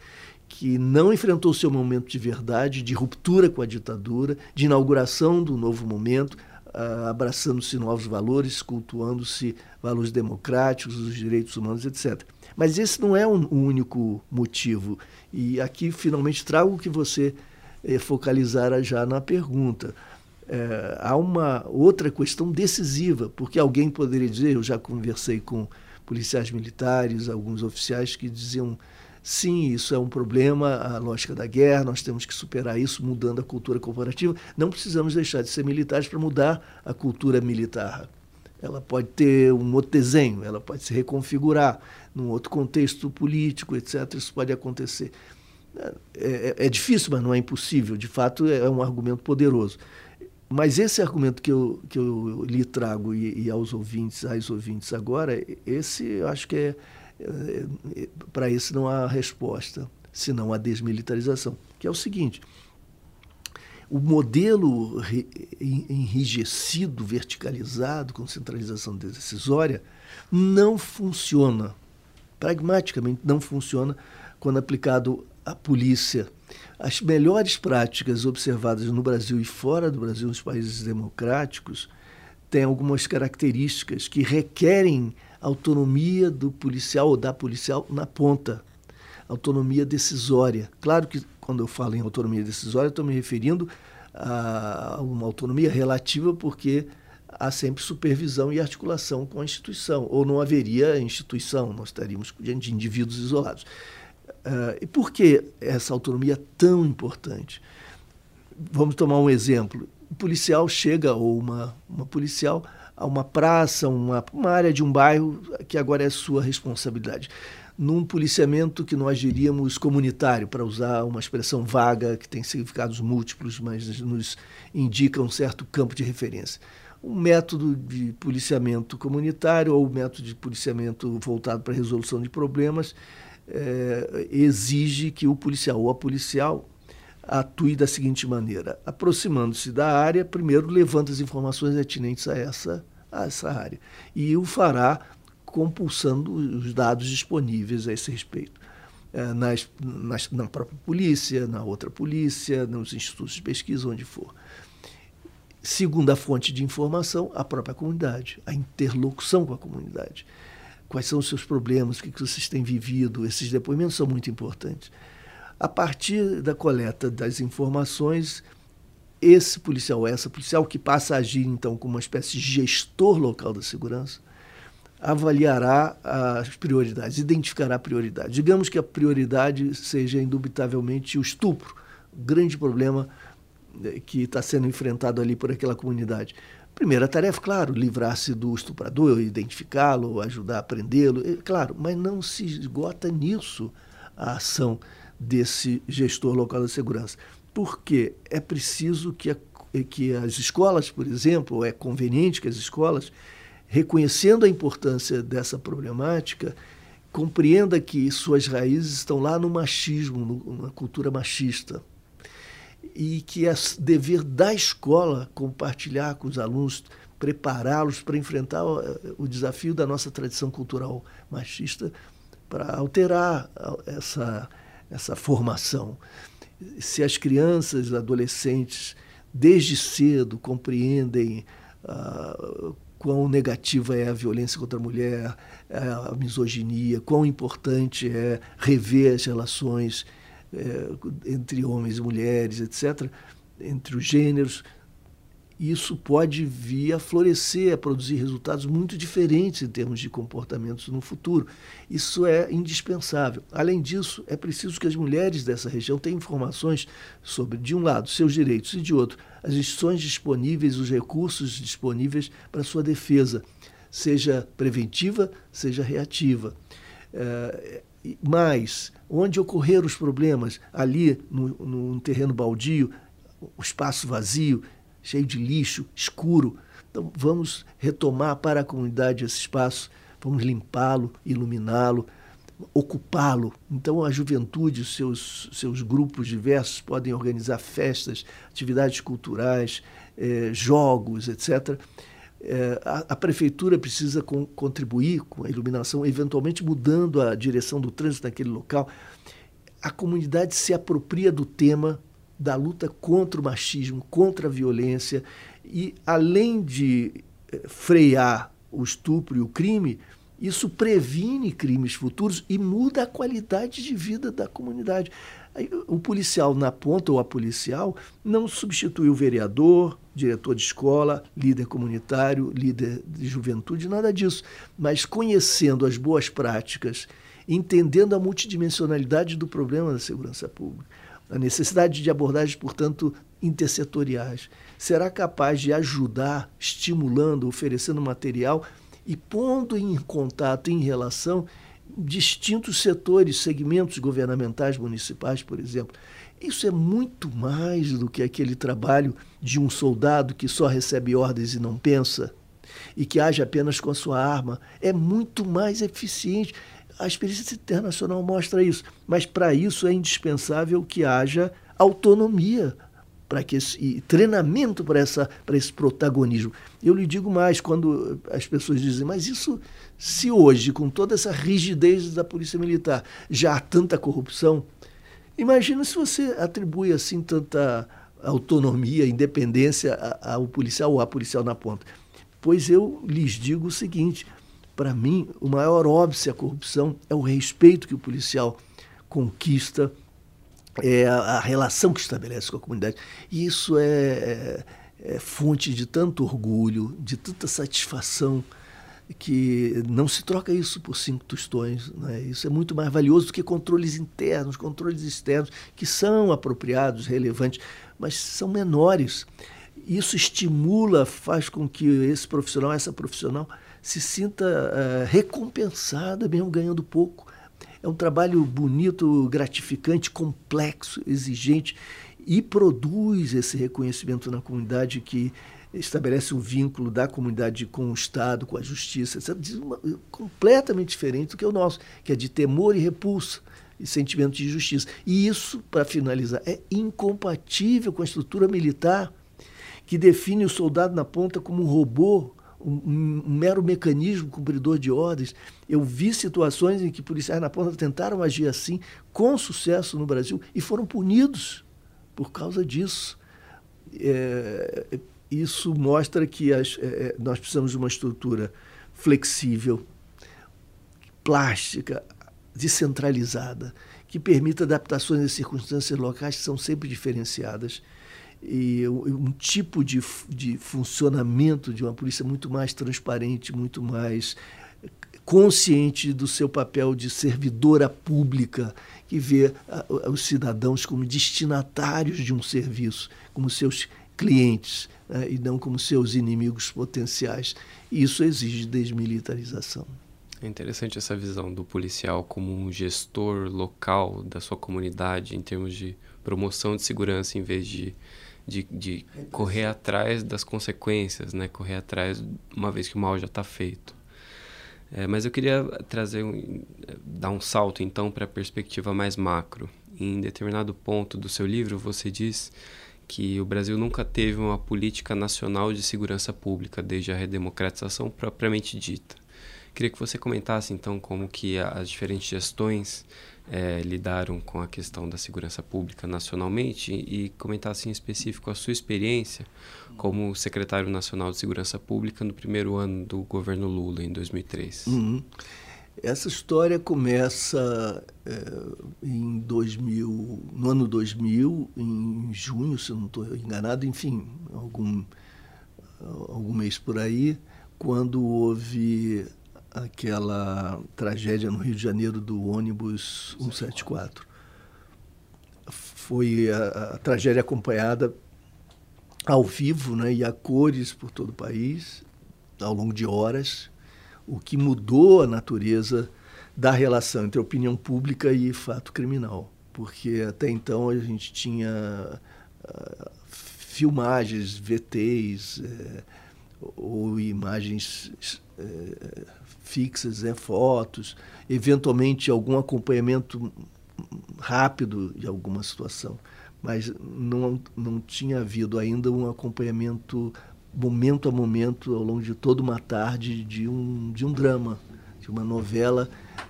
B: que não enfrentou seu momento de verdade, de ruptura com a ditadura, de inauguração do novo momento, uh, abraçando-se novos valores, cultuando-se valores democráticos, os direitos humanos, etc. Mas esse não é um único motivo. E aqui, finalmente, trago o que você eh, focalizara já na pergunta. É, há uma outra questão decisiva, porque alguém poderia dizer, eu já conversei com policiais militares, alguns oficiais que diziam sim, isso é um problema, a lógica da guerra, nós temos que superar isso mudando a cultura corporativa. Não precisamos deixar de ser militares para mudar a cultura militar. Ela pode ter um outro desenho, ela pode se reconfigurar num outro contexto político, etc. Isso pode acontecer. É, é, é difícil, mas não é impossível. De fato, é um argumento poderoso. Mas esse argumento que eu, que eu lhe trago e, e aos ouvintes, às ouvintes agora, esse eu acho que é, é, é para esse não há resposta, senão a desmilitarização, que é o seguinte, o modelo enrijecido, verticalizado, com centralização decisória, não funciona, pragmaticamente não funciona quando aplicado à polícia as melhores práticas observadas no Brasil e fora do Brasil, nos países democráticos, têm algumas características que requerem autonomia do policial ou da policial na ponta, autonomia decisória. Claro que quando eu falo em autonomia decisória, estou me referindo a uma autonomia relativa, porque há sempre supervisão e articulação com a instituição, ou não haveria instituição, nós estaríamos diante de indivíduos isolados. Uh, e por que essa autonomia é tão importante? Vamos tomar um exemplo. O policial chega, ou uma, uma policial, a uma praça, uma, uma área de um bairro que agora é sua responsabilidade. Num policiamento que nós diríamos comunitário, para usar uma expressão vaga que tem significados múltiplos, mas nos indica um certo campo de referência um método de policiamento comunitário ou um método de policiamento voltado para a resolução de problemas é, exige que o policial ou a policial atue da seguinte maneira: aproximando-se da área, primeiro levanta as informações atinentes a essa, a essa área e o fará compulsando os dados disponíveis a esse respeito. É, nas, nas, na própria polícia, na outra polícia, nos institutos de pesquisa, onde for. Segunda fonte de informação, a própria comunidade, a interlocução com a comunidade quais são os seus problemas, o que vocês têm vivido. Esses depoimentos são muito importantes. A partir da coleta das informações, esse policial, essa policial que passa a agir então como uma espécie de gestor local da segurança, avaliará as prioridades, identificará prioridades. Digamos que a prioridade seja indubitavelmente o estupro, o grande problema eh, que está sendo enfrentado ali por aquela comunidade. Primeira tarefa, claro, livrar-se do estuprador, identificá-lo, ajudar a prendê-lo, é, claro, mas não se esgota nisso a ação desse gestor local da segurança. Porque é preciso que, a, que as escolas, por exemplo, é conveniente que as escolas, reconhecendo a importância dessa problemática, compreenda que suas raízes estão lá no machismo, no, na cultura machista e que é dever da escola compartilhar com os alunos, prepará-los para enfrentar o desafio da nossa tradição cultural machista, para alterar essa, essa formação. Se as crianças, adolescentes, desde cedo compreendem uh, quão negativa é a violência contra a mulher, a misoginia, quão importante é rever as relações é, entre homens e mulheres, etc., entre os gêneros, isso pode vir a florescer, a produzir resultados muito diferentes em termos de comportamentos no futuro. Isso é indispensável. Além disso, é preciso que as mulheres dessa região tenham informações sobre, de um lado, seus direitos e, de outro, as instituições disponíveis, os recursos disponíveis para sua defesa, seja preventiva, seja reativa. É, mas onde ocorreram os problemas, ali no, no terreno baldio, o espaço vazio, cheio de lixo, escuro. Então vamos retomar para a comunidade esse espaço, vamos limpá-lo, iluminá-lo, ocupá-lo. Então, a juventude, seus, seus grupos diversos podem organizar festas, atividades culturais, eh, jogos, etc. Eh, a, a, prefeitura precisa com, contribuir com a iluminação, eventualmente mudando a direção do trânsito naquele local. A comunidade se apropria do tema da luta contra o machismo, contra a violência, e além de eh, frear o estupro e o crime, isso previne crimes futuros e muda a qualidade de vida da comunidade. O policial na ponta ou a policial não substitui o vereador, diretor de escola, líder comunitário, líder de juventude, nada disso. Mas conhecendo as boas práticas, entendendo a multidimensionalidade do problema da segurança pública, a necessidade de abordagens, portanto, intersetoriais, será capaz de ajudar, estimulando, oferecendo material e pondo em contato, em relação, distintos setores, segmentos governamentais municipais, por exemplo. Isso é muito mais do que aquele trabalho de um soldado que só recebe ordens e não pensa e que age apenas com a sua arma. É muito mais eficiente. A experiência internacional mostra isso. Mas para isso é indispensável que haja autonomia para que esse, e treinamento para essa para esse protagonismo. Eu lhe digo mais quando as pessoas dizem, mas isso se hoje com toda essa rigidez da polícia militar já há tanta corrupção, imagina se você atribui assim tanta autonomia, independência ao policial ou à policial na ponta. Pois eu lhes digo o seguinte, para mim, o maior óbice à corrupção é o respeito que o policial conquista é a, relação que estabelece com a comunidade. E isso é, é, é, fonte de tanto orgulho, de tanta satisfação, que não se troca isso por cinco tostões. Né? Isso é muito mais valioso do que controles internos, controles externos, que são apropriados, relevantes, mas são menores. Isso estimula, faz com que esse profissional, essa profissional, se sinta uh, recompensada, mesmo ganhando pouco é um trabalho bonito, gratificante, complexo, exigente e produz esse reconhecimento na comunidade que estabelece um vínculo da comunidade com o Estado, com a justiça, etc. completamente diferente do que o nosso, que é de temor e repulsa e sentimento de justiça. E isso, para finalizar, é incompatível com a estrutura militar que define o soldado na ponta como um robô um, mero mecanismo cumpridor de ordens. Eu vi situações em que policiais na ponta tentaram agir assim, com sucesso no Brasil, e foram punidos por causa disso. É, isso mostra que as, é, é nós precisamos de uma estrutura flexível, plástica, descentralizada, que permita adaptações às circunstâncias locais que são sempre diferenciadas e um tipo de, de funcionamento de uma polícia muito mais transparente, muito mais consciente do seu papel de servidora pública, que vê os cidadãos como destinatários de um serviço, como seus clientes né, e não como seus inimigos potenciais. E isso exige desmilitarização.
A: É interessante essa visão do policial como um gestor local da sua comunidade em termos de promoção de segurança em vez de de, de correr atrás das consequências, né? Correr atrás uma vez que o mal já está feito. É, mas eu queria trazer um, dar um salto então para a perspectiva mais macro. Em determinado ponto do seu livro você diz que o Brasil nunca teve uma política nacional de segurança pública desde a redemocratização propriamente dita. Queria que você comentasse então como que as diferentes gestões é, lidaram com a questão da segurança pública nacionalmente e comentasse em específico a sua experiência como secretário nacional de segurança pública no primeiro ano do governo Lula em 2003.
B: Uhum. Essa história começa é, em 2000, no ano 2000, em junho, se não estou enganado, enfim, algum, algum mês por aí, quando houve aquela tragédia no Rio de Janeiro do ônibus 174. Foi a, a tragédia acompanhada ao vivo né, e a cores por todo o país, ao longo de horas, o que mudou a natureza da relação entre opinião pública e fato criminal. Porque até então a gente tinha uh, filmagens, VTs, uh, ou imagens é, fixas, é, fotos, eventualmente algum acompanhamento rápido de alguma situação, mas não, não tinha havido ainda um acompanhamento momento a momento ao longo de toda uma tarde de um, de um drama, de uma novela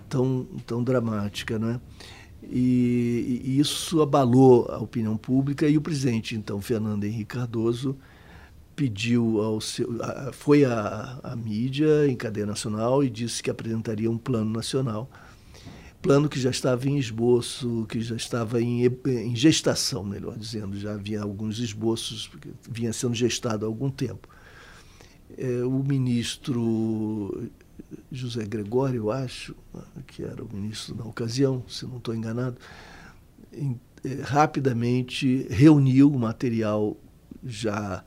B: tão, tão dramática. Né? E, e isso abalou a opinião pública e o presidente, então, Fernando Henrique Cardoso, pediu ao seu, foi à, à mídia em cadeia nacional e disse que apresentaria um plano nacional plano que já estava em esboço, que já estava em, em, gestação, melhor dizendo, já havia alguns esboços, vinha sendo gestado há algum tempo. É, o ministro José Gregório, eu acho, que era o ministro na ocasião, se não estou enganado, em, é, rapidamente reuniu o material já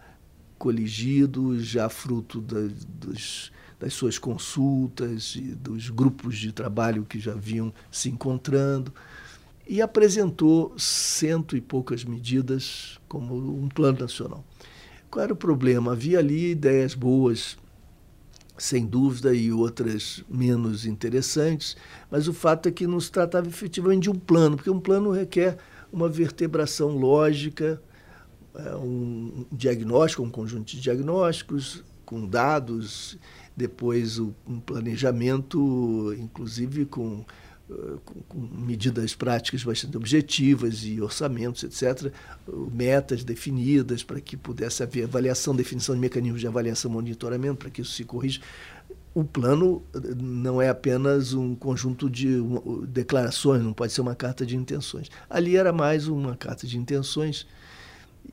B: coligido, já fruto da, dos das suas consultas e dos grupos de trabalho que já vinham se encontrando e apresentou cento e poucas medidas como um plano nacional. Qual era o problema? Havia ali ideias boas, sem dúvida, e outras menos interessantes, mas o fato é que não se tratava efetivamente de um plano, porque um plano requer uma vertebração lógica, um diagnóstico, um conjunto de diagnósticos com dados depois um planejamento, inclusive com, com, com, medidas práticas bastante objetivas e orçamentos, etc., metas definidas para que pudesse haver avaliação, definição de mecanismos de avaliação, monitoramento, para que isso se corrija. O plano não é apenas um conjunto de declarações, não pode ser uma carta de intenções. Ali era mais uma carta de intenções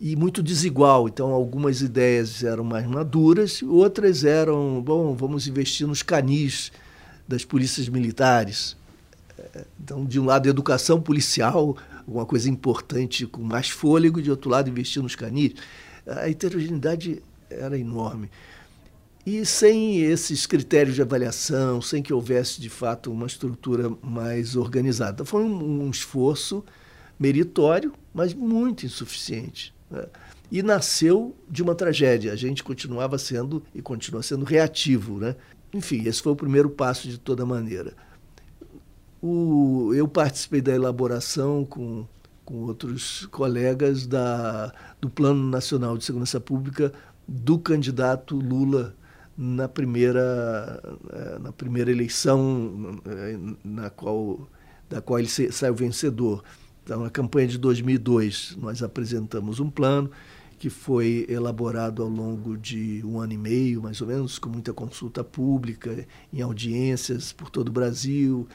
B: e muito desigual. Então, algumas ideias eram mais maduras, outras eram, bom, vamos investir nos canis das polícias militares. Então, de um lado, educação policial, uma coisa importante com mais fôlego, de outro lado, investir nos canis. A heterogeneidade era enorme. E sem esses critérios de avaliação, sem que houvesse de fato uma estrutura mais organizada. Foi um, um esforço meritório, mas muito insuficiente. Né? E nasceu de uma tragédia. A gente continuava sendo e continua sendo reativo. Né? Enfim, esse foi o primeiro passo de toda maneira. O, eu participei da elaboração com, com outros colegas da, do Plano Nacional de Segurança Pública do candidato Lula na primeira, eh, na primeira eleição eh, na qual, da qual ele saiu vencedor. Então, na campanha de 2002, nós apresentamos um plano que foi elaborado ao longo de um ano e meio, mais ou menos, com muita consulta pública, em audiências por todo o Brasil.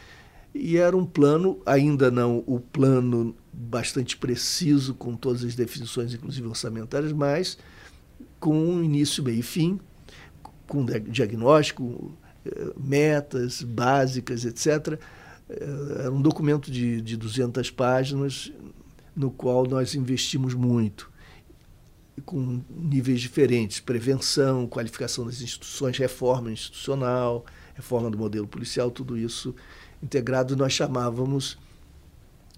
B: E era um plano, ainda não o plano bastante preciso, com todas as definições, inclusive orçamentárias, mas com um início, meio e fim, com diagnóstico, eh, metas básicas, etc era um documento de, de 200 páginas no qual nós investimos muito, com níveis diferentes: prevenção, qualificação das instituições, reforma institucional, reforma do modelo policial, tudo isso integrado. Nós chamávamos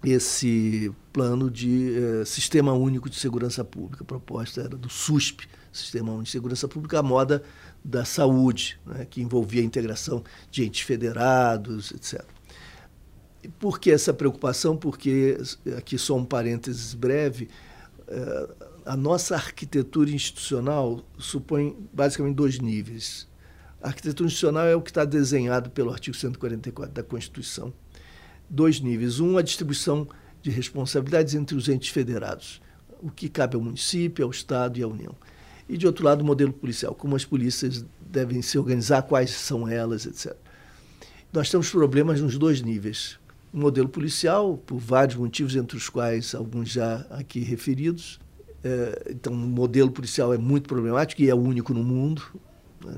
B: esse plano de eh, Sistema Único de Segurança Pública. A proposta era do SUSP, Sistema Único de Segurança Pública, a moda da saúde, né, que envolvia a integração de entes federados, etc. Por que essa preocupação? Porque, aqui só um parênteses breve, eh, a nossa arquitetura institucional supõe basicamente dois níveis. A arquitetura institucional é o que está desenhado pelo artigo 144 da Constituição. Dois níveis. Um, a distribuição de responsabilidades entre os entes federados, o que cabe ao município, ao Estado e à União. E, de outro lado, o modelo policial, como as polícias devem se organizar, quais são elas, etc. Nós temos problemas nos dois níveis um modelo policial, por vários motivos, entre os quais alguns já aqui referidos. É, então, o modelo policial é muito problemático e é o único no mundo.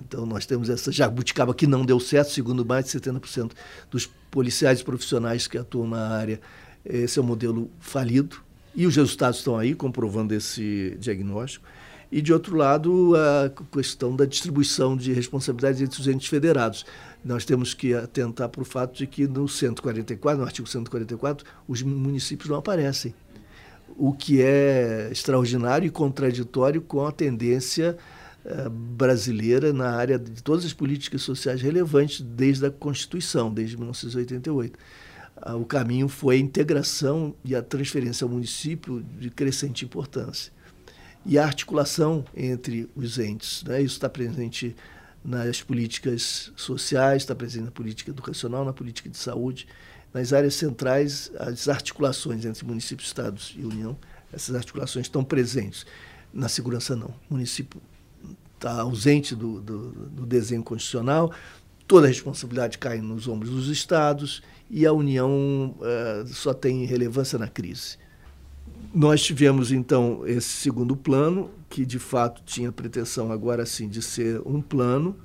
B: Então, nós temos essa jabuticaba que não deu certo, segundo mais de 70% dos policiais profissionais que atuam na área. Esse é um modelo falido. E os resultados estão aí, comprovando esse diagnóstico. E, de outro lado, a questão da distribuição de responsabilidades entre os entes federados nós temos que atentar para o fato de que no 144, no artigo 144, os municípios não aparecem. O que é extraordinário e contraditório com a tendência eh, brasileira na área de todas as políticas sociais relevantes desde a Constituição, desde 1988. Ah, o caminho foi a integração e a transferência ao município de crescente importância. E a articulação entre os entes. Né? Isso está presente nas políticas sociais, está presente na política educacional, na política de saúde. Nas áreas centrais, as articulações entre municípios, estados e União, essas articulações estão presentes. Na segurança, não. O município está ausente do, do, do, desenho constitucional, toda a responsabilidade cai nos ombros dos estados e a União uh, só tem relevância na crise. Nós tivemos, então, esse segundo plano, que de fato tinha pretensão agora sim de ser um plano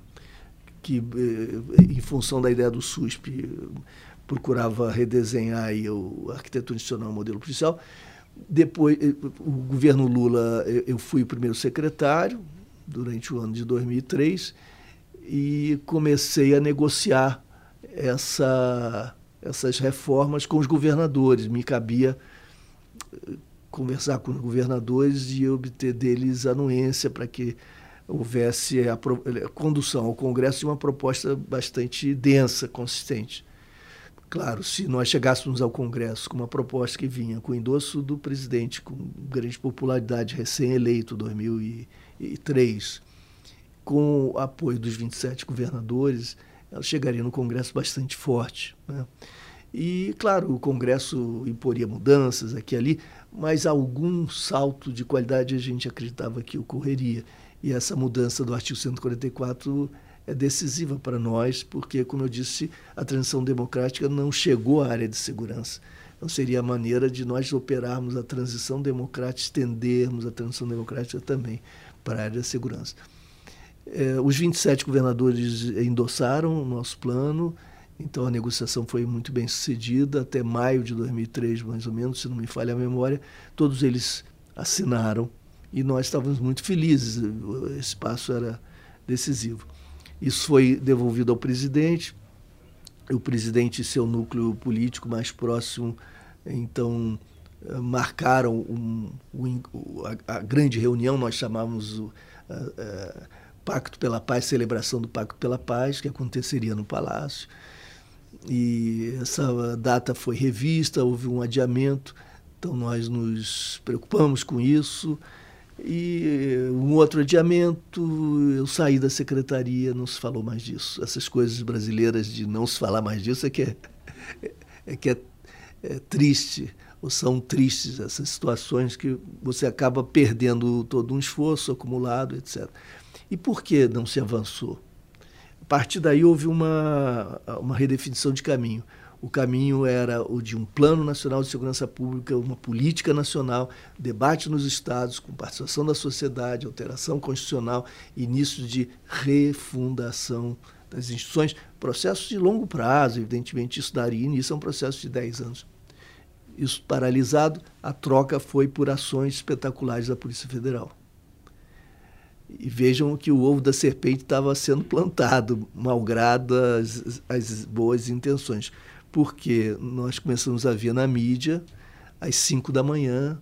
B: que, eh, em função da ideia do SUSP, procurava redesenhar o arquitetura institucional, o modelo policial. Depois, eh, o governo Lula, eu fui o primeiro secretário, durante o ano de 2003 e comecei a negociar essa, essas reformas com os governadores. Me cabia eh, conversar com os governadores e obter deles anuência para que houvesse a, a, condução ao Congresso de uma proposta bastante densa, consistente. Claro, se nós chegássemos ao Congresso com uma proposta que vinha com o endosso do presidente, com grande popularidade, recém-eleito, 2000 2003, com o apoio dos 27 governadores, ela chegaria no Congresso bastante forte. Né? E, claro, o Congresso imporia mudanças aqui e ali, mas algum salto de qualidade a gente acreditava que ocorreria. E essa mudança do artigo 144 é decisiva para nós, porque, como eu disse, a transição democrática não chegou à área de segurança. Então, seria a maneira de nós operarmos a transição democrática, estendermos a transição democrática também para a área da segurança. É, os 27 governadores endossaram o nosso plano, então a negociação foi muito bem sucedida, até maio de 2003, mais ou menos, se não me falha a memória, todos eles assinaram e nós estávamos muito felizes, esse passo era decisivo. Isso foi devolvido ao presidente, o presidente e seu núcleo político mais próximo, então, marcaram um, um, a, a, grande reunião, nós chamávamos o Pacto pela Paz, celebração do Pacto pela Paz, que aconteceria no Palácio. E essa data foi revista, houve um adiamento, então nós nos preocupamos com isso. E um outro adiamento, eu saí da secretaria, não se falou mais disso. Essas coisas brasileiras de não se falar mais disso é que é, é que é, é triste ou são tristes essas situações que você acaba perdendo todo um esforço acumulado, etc. E por que não se avançou? Partir daí houve uma, uma redefinição de caminho. O caminho era o de um plano nacional de segurança pública, uma política nacional, debate nos estados, com participação da sociedade, alteração constitucional, início de refundação das instituições, processos de longo prazo, evidentemente isso daria início a um processo de 10 anos isso paralisado, a troca foi por ações espetaculares da Polícia Federal. E vejam que o ovo da serpente estava sendo plantado, malgrado as, as boas intenções. Porque nós começamos a ver na mídia, às 5 da manhã,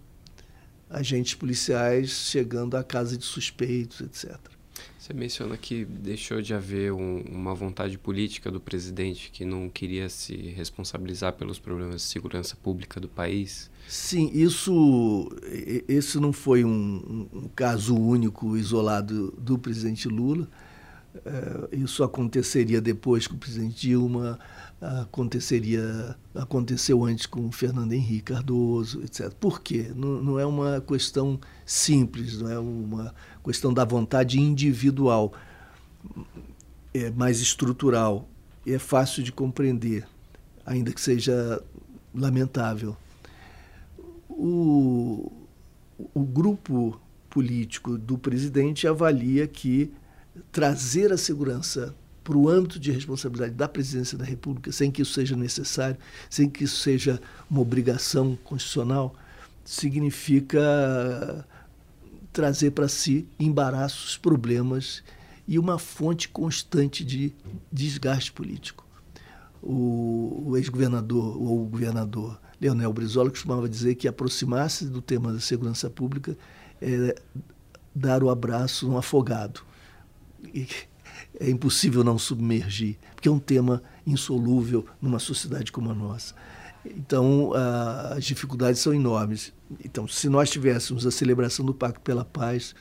B: agentes policiais chegando à casa de suspeitos, etc.
A: Você menciona que deixou de haver um, uma vontade política do presidente que não queria se responsabilizar pelos problemas de segurança pública do país.
B: Sim, isso esse não foi um, um caso único, isolado do presidente Lula. É, isso aconteceria depois com o presidente Dilma, aconteceria aconteceu antes com Fernando Henrique Cardoso, etc. Por quê? Não, não é uma questão simples, não é uma questão da vontade individual, é mais estrutural e é fácil de compreender, ainda que seja lamentável. O, o grupo político do presidente avalia que trazer a segurança para o âmbito de responsabilidade da presidência da República, sem que isso seja necessário, sem que isso seja uma obrigação constitucional, significa trazer para si embaraços, problemas e uma fonte constante de desgaste político. O, ex-governador ou o governador Leonel Brizola costumava dizer que aproximar-se do tema da segurança pública é dar o abraço no afogado é impossível não submergir, porque é um tema insolúvel numa sociedade como a nossa. Então, as dificuldades são enormes. Então, se nós tivéssemos a celebração do Pacto pela Paz,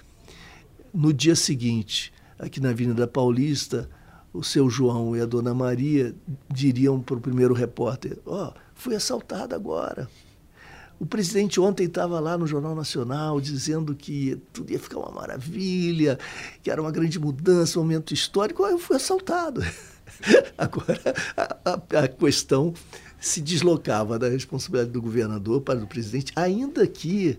B: no dia seguinte, aqui na Avenida Paulista, o seu João e a dona Maria diriam para o primeiro repórter: Ó, oh, fui assaltado agora. O presidente ontem estava lá no Jornal Nacional dizendo que tudo ia ficar uma maravilha, que era uma grande mudança, um momento histórico. Eu fui assaltado. Agora, a, a, a questão se deslocava da responsabilidade do governador para o presidente, ainda que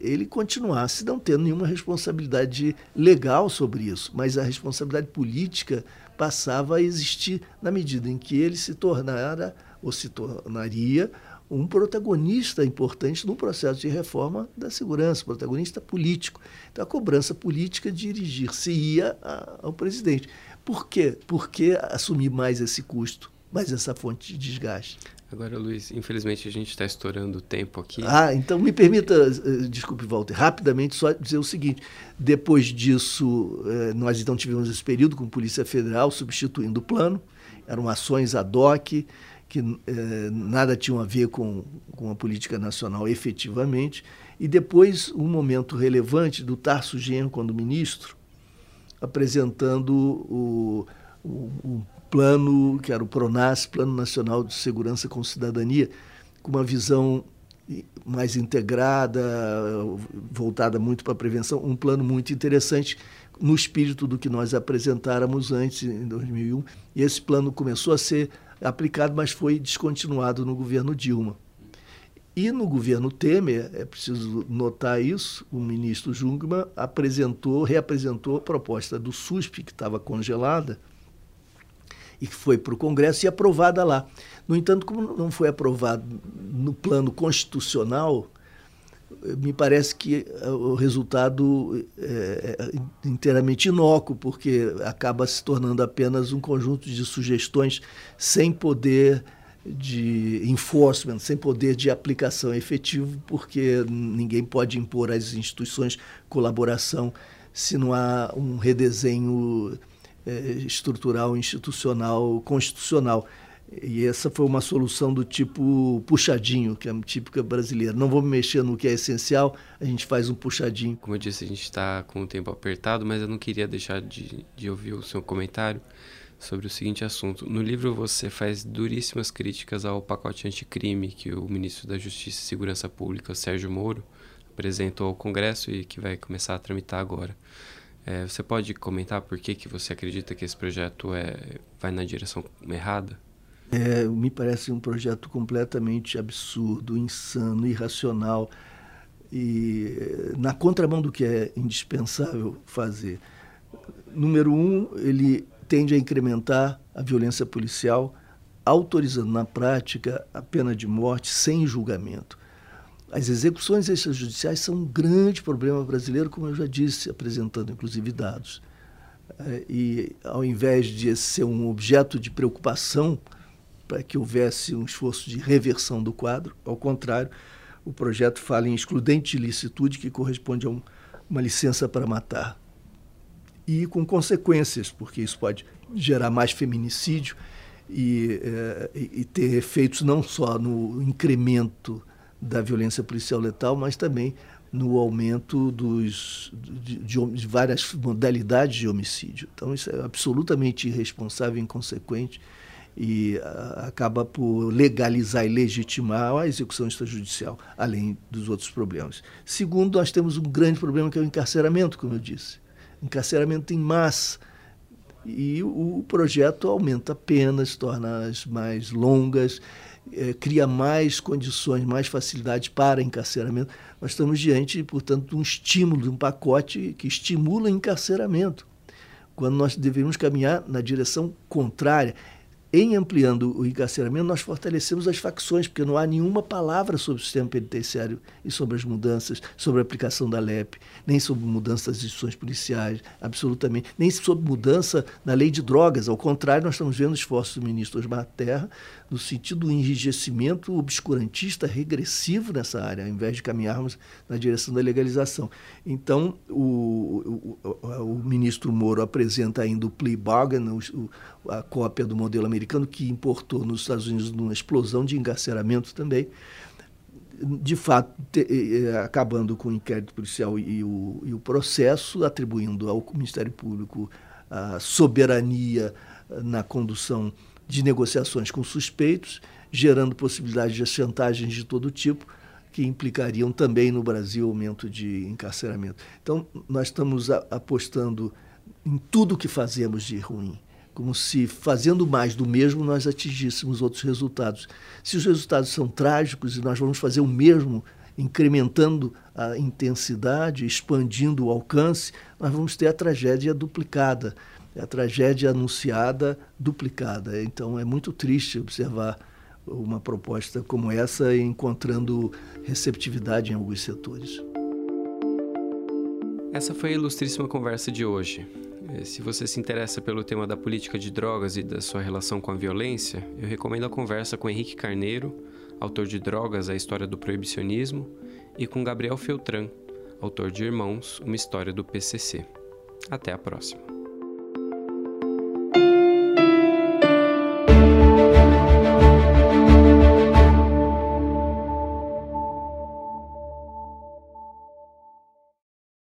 B: ele continuasse não tendo nenhuma responsabilidade legal sobre isso, mas a responsabilidade política passava a existir na medida em que ele se tornara ou se tornaria um protagonista importante no processo de reforma da segurança, protagonista político. Então, a cobrança política dirigir-se-ia ao presidente. Por quê? Por que assumir mais esse custo, mais essa fonte de desgaste?
A: Agora, Luiz, infelizmente a gente está estourando o tempo aqui.
B: Ah, então me permita, eh, desculpe, Walter, rapidamente só dizer o seguinte: depois disso, eh, nós então tivemos esse período com a Polícia Federal substituindo o plano, eram ações ad hoc que eh, nada tinham a ver com, com a política nacional efetivamente, e depois um momento relevante do Tarso Genro, quando ministro, apresentando o, o, o plano, que era o PRONAS, Plano Nacional de Segurança com Cidadania, com uma visão mais integrada, voltada muito para a prevenção, um plano muito interessante no espírito do que nós apresentáramos antes, em 2001. E esse plano começou a ser aplicado, mas foi descontinuado no governo Dilma. E no governo Temer, é preciso notar isso, o ministro Jungmann apresentou, reapresentou a proposta do SUSP, que estava congelada, e que foi para o Congresso e aprovada lá. No entanto, como não foi aprovado no plano constitucional, me parece que eh, o resultado é, é inteiramente inócuo, porque acaba se tornando apenas um conjunto de sugestões sem poder de enforcement, sem poder de aplicação efetivo, porque ninguém pode impor às instituições colaboração se não há um redesenho é, estrutural, institucional, constitucional. E essa foi uma solução do tipo puxadinho, que é típica brasileira. Não vamos mexer no que é essencial, a gente faz um puxadinho.
A: Como eu disse, a gente está com o tempo apertado, mas eu não queria deixar de, de ouvir o seu comentário sobre o seguinte assunto. No livro você faz duríssimas críticas ao pacote anticrime que o ministro da Justiça e Segurança Pública, Sérgio Moro, apresentou ao Congresso e que vai começar a tramitar agora. É, você pode comentar por que, que você acredita que esse projeto é, vai na direção errada?
B: É, me parece um projeto completamente absurdo, insano, irracional e na contramão do que é indispensável fazer. Número um, ele tende a incrementar a violência policial, autorizando na prática a pena de morte sem julgamento. As execuções extrajudiciais são um grande problema brasileiro, como eu já disse, apresentando inclusive dados. É, e ao invés de ser um objeto de preocupação para que houvesse um esforço de reversão do quadro, ao contrário, o projeto fala em excludente de licitude, que corresponde a um, uma licença para matar. E com consequências, porque isso pode gerar mais feminicídio e, é, e ter efeitos não só no incremento da violência policial letal, mas também no aumento dos, de, de, várias modalidades de homicídio. Então, isso é absolutamente irresponsável e inconsequente e a, acaba por legalizar e legitimar a execução extrajudicial, além dos outros problemas. Segundo, nós temos um grande problema que é o encarceramento, como eu disse. Encarceramento em massa. E o projeto aumenta penas, torna as mais longas, é, cria mais condições, mais facilidades para encarceramento. Nós estamos diante, portanto, de um estímulo, de um pacote que estimula o encarceramento, quando nós deveríamos caminhar na direção contrária, em ampliando o encarceramento, nós fortalecemos as facções, porque não há nenhuma palavra sobre o sistema penitenciário e sobre as mudanças, sobre a aplicação da LEP, nem sobre mudança das instituições policiais, absolutamente, nem sobre mudança na lei de drogas. Ao contrário, nós estamos vendo esforços do ministro Osmar Terra no sentido do enrijecimento obscurantista, regressivo nessa área, ao invés de caminharmos na direção da legalização. Então, o, o, o, ministro Moro apresenta ainda o plea bargain, o, a cópia do modelo americano, que importou nos Estados Unidos uma explosão de encarceramento também, de fato, te, eh, acabando com o inquérito policial e o, e o processo, atribuindo ao Ministério Público a soberania na condução de negociações com suspeitos, gerando possibilidades de chantagens de todo tipo, que implicariam também no Brasil aumento de encarceramento. Então, nós estamos apostando em tudo que fazemos de ruim como se fazendo mais do mesmo nós atingíssemos outros resultados. Se os resultados são trágicos e nós vamos fazer o mesmo, incrementando a intensidade, expandindo o alcance, nós vamos ter a tragédia duplicada, a tragédia anunciada duplicada. Então é muito triste observar uma proposta como essa encontrando receptividade em alguns setores.
A: Essa foi a ilustríssima conversa de hoje. É, se você se interessa pelo tema da política de drogas e da sua relação com a violência, eu recomendo a conversa com Henrique Carneiro, autor de Drogas, a História do Proibicionismo, e com Gabriel Feltran, autor de Irmãos, uma história do PCC. Até a próxima.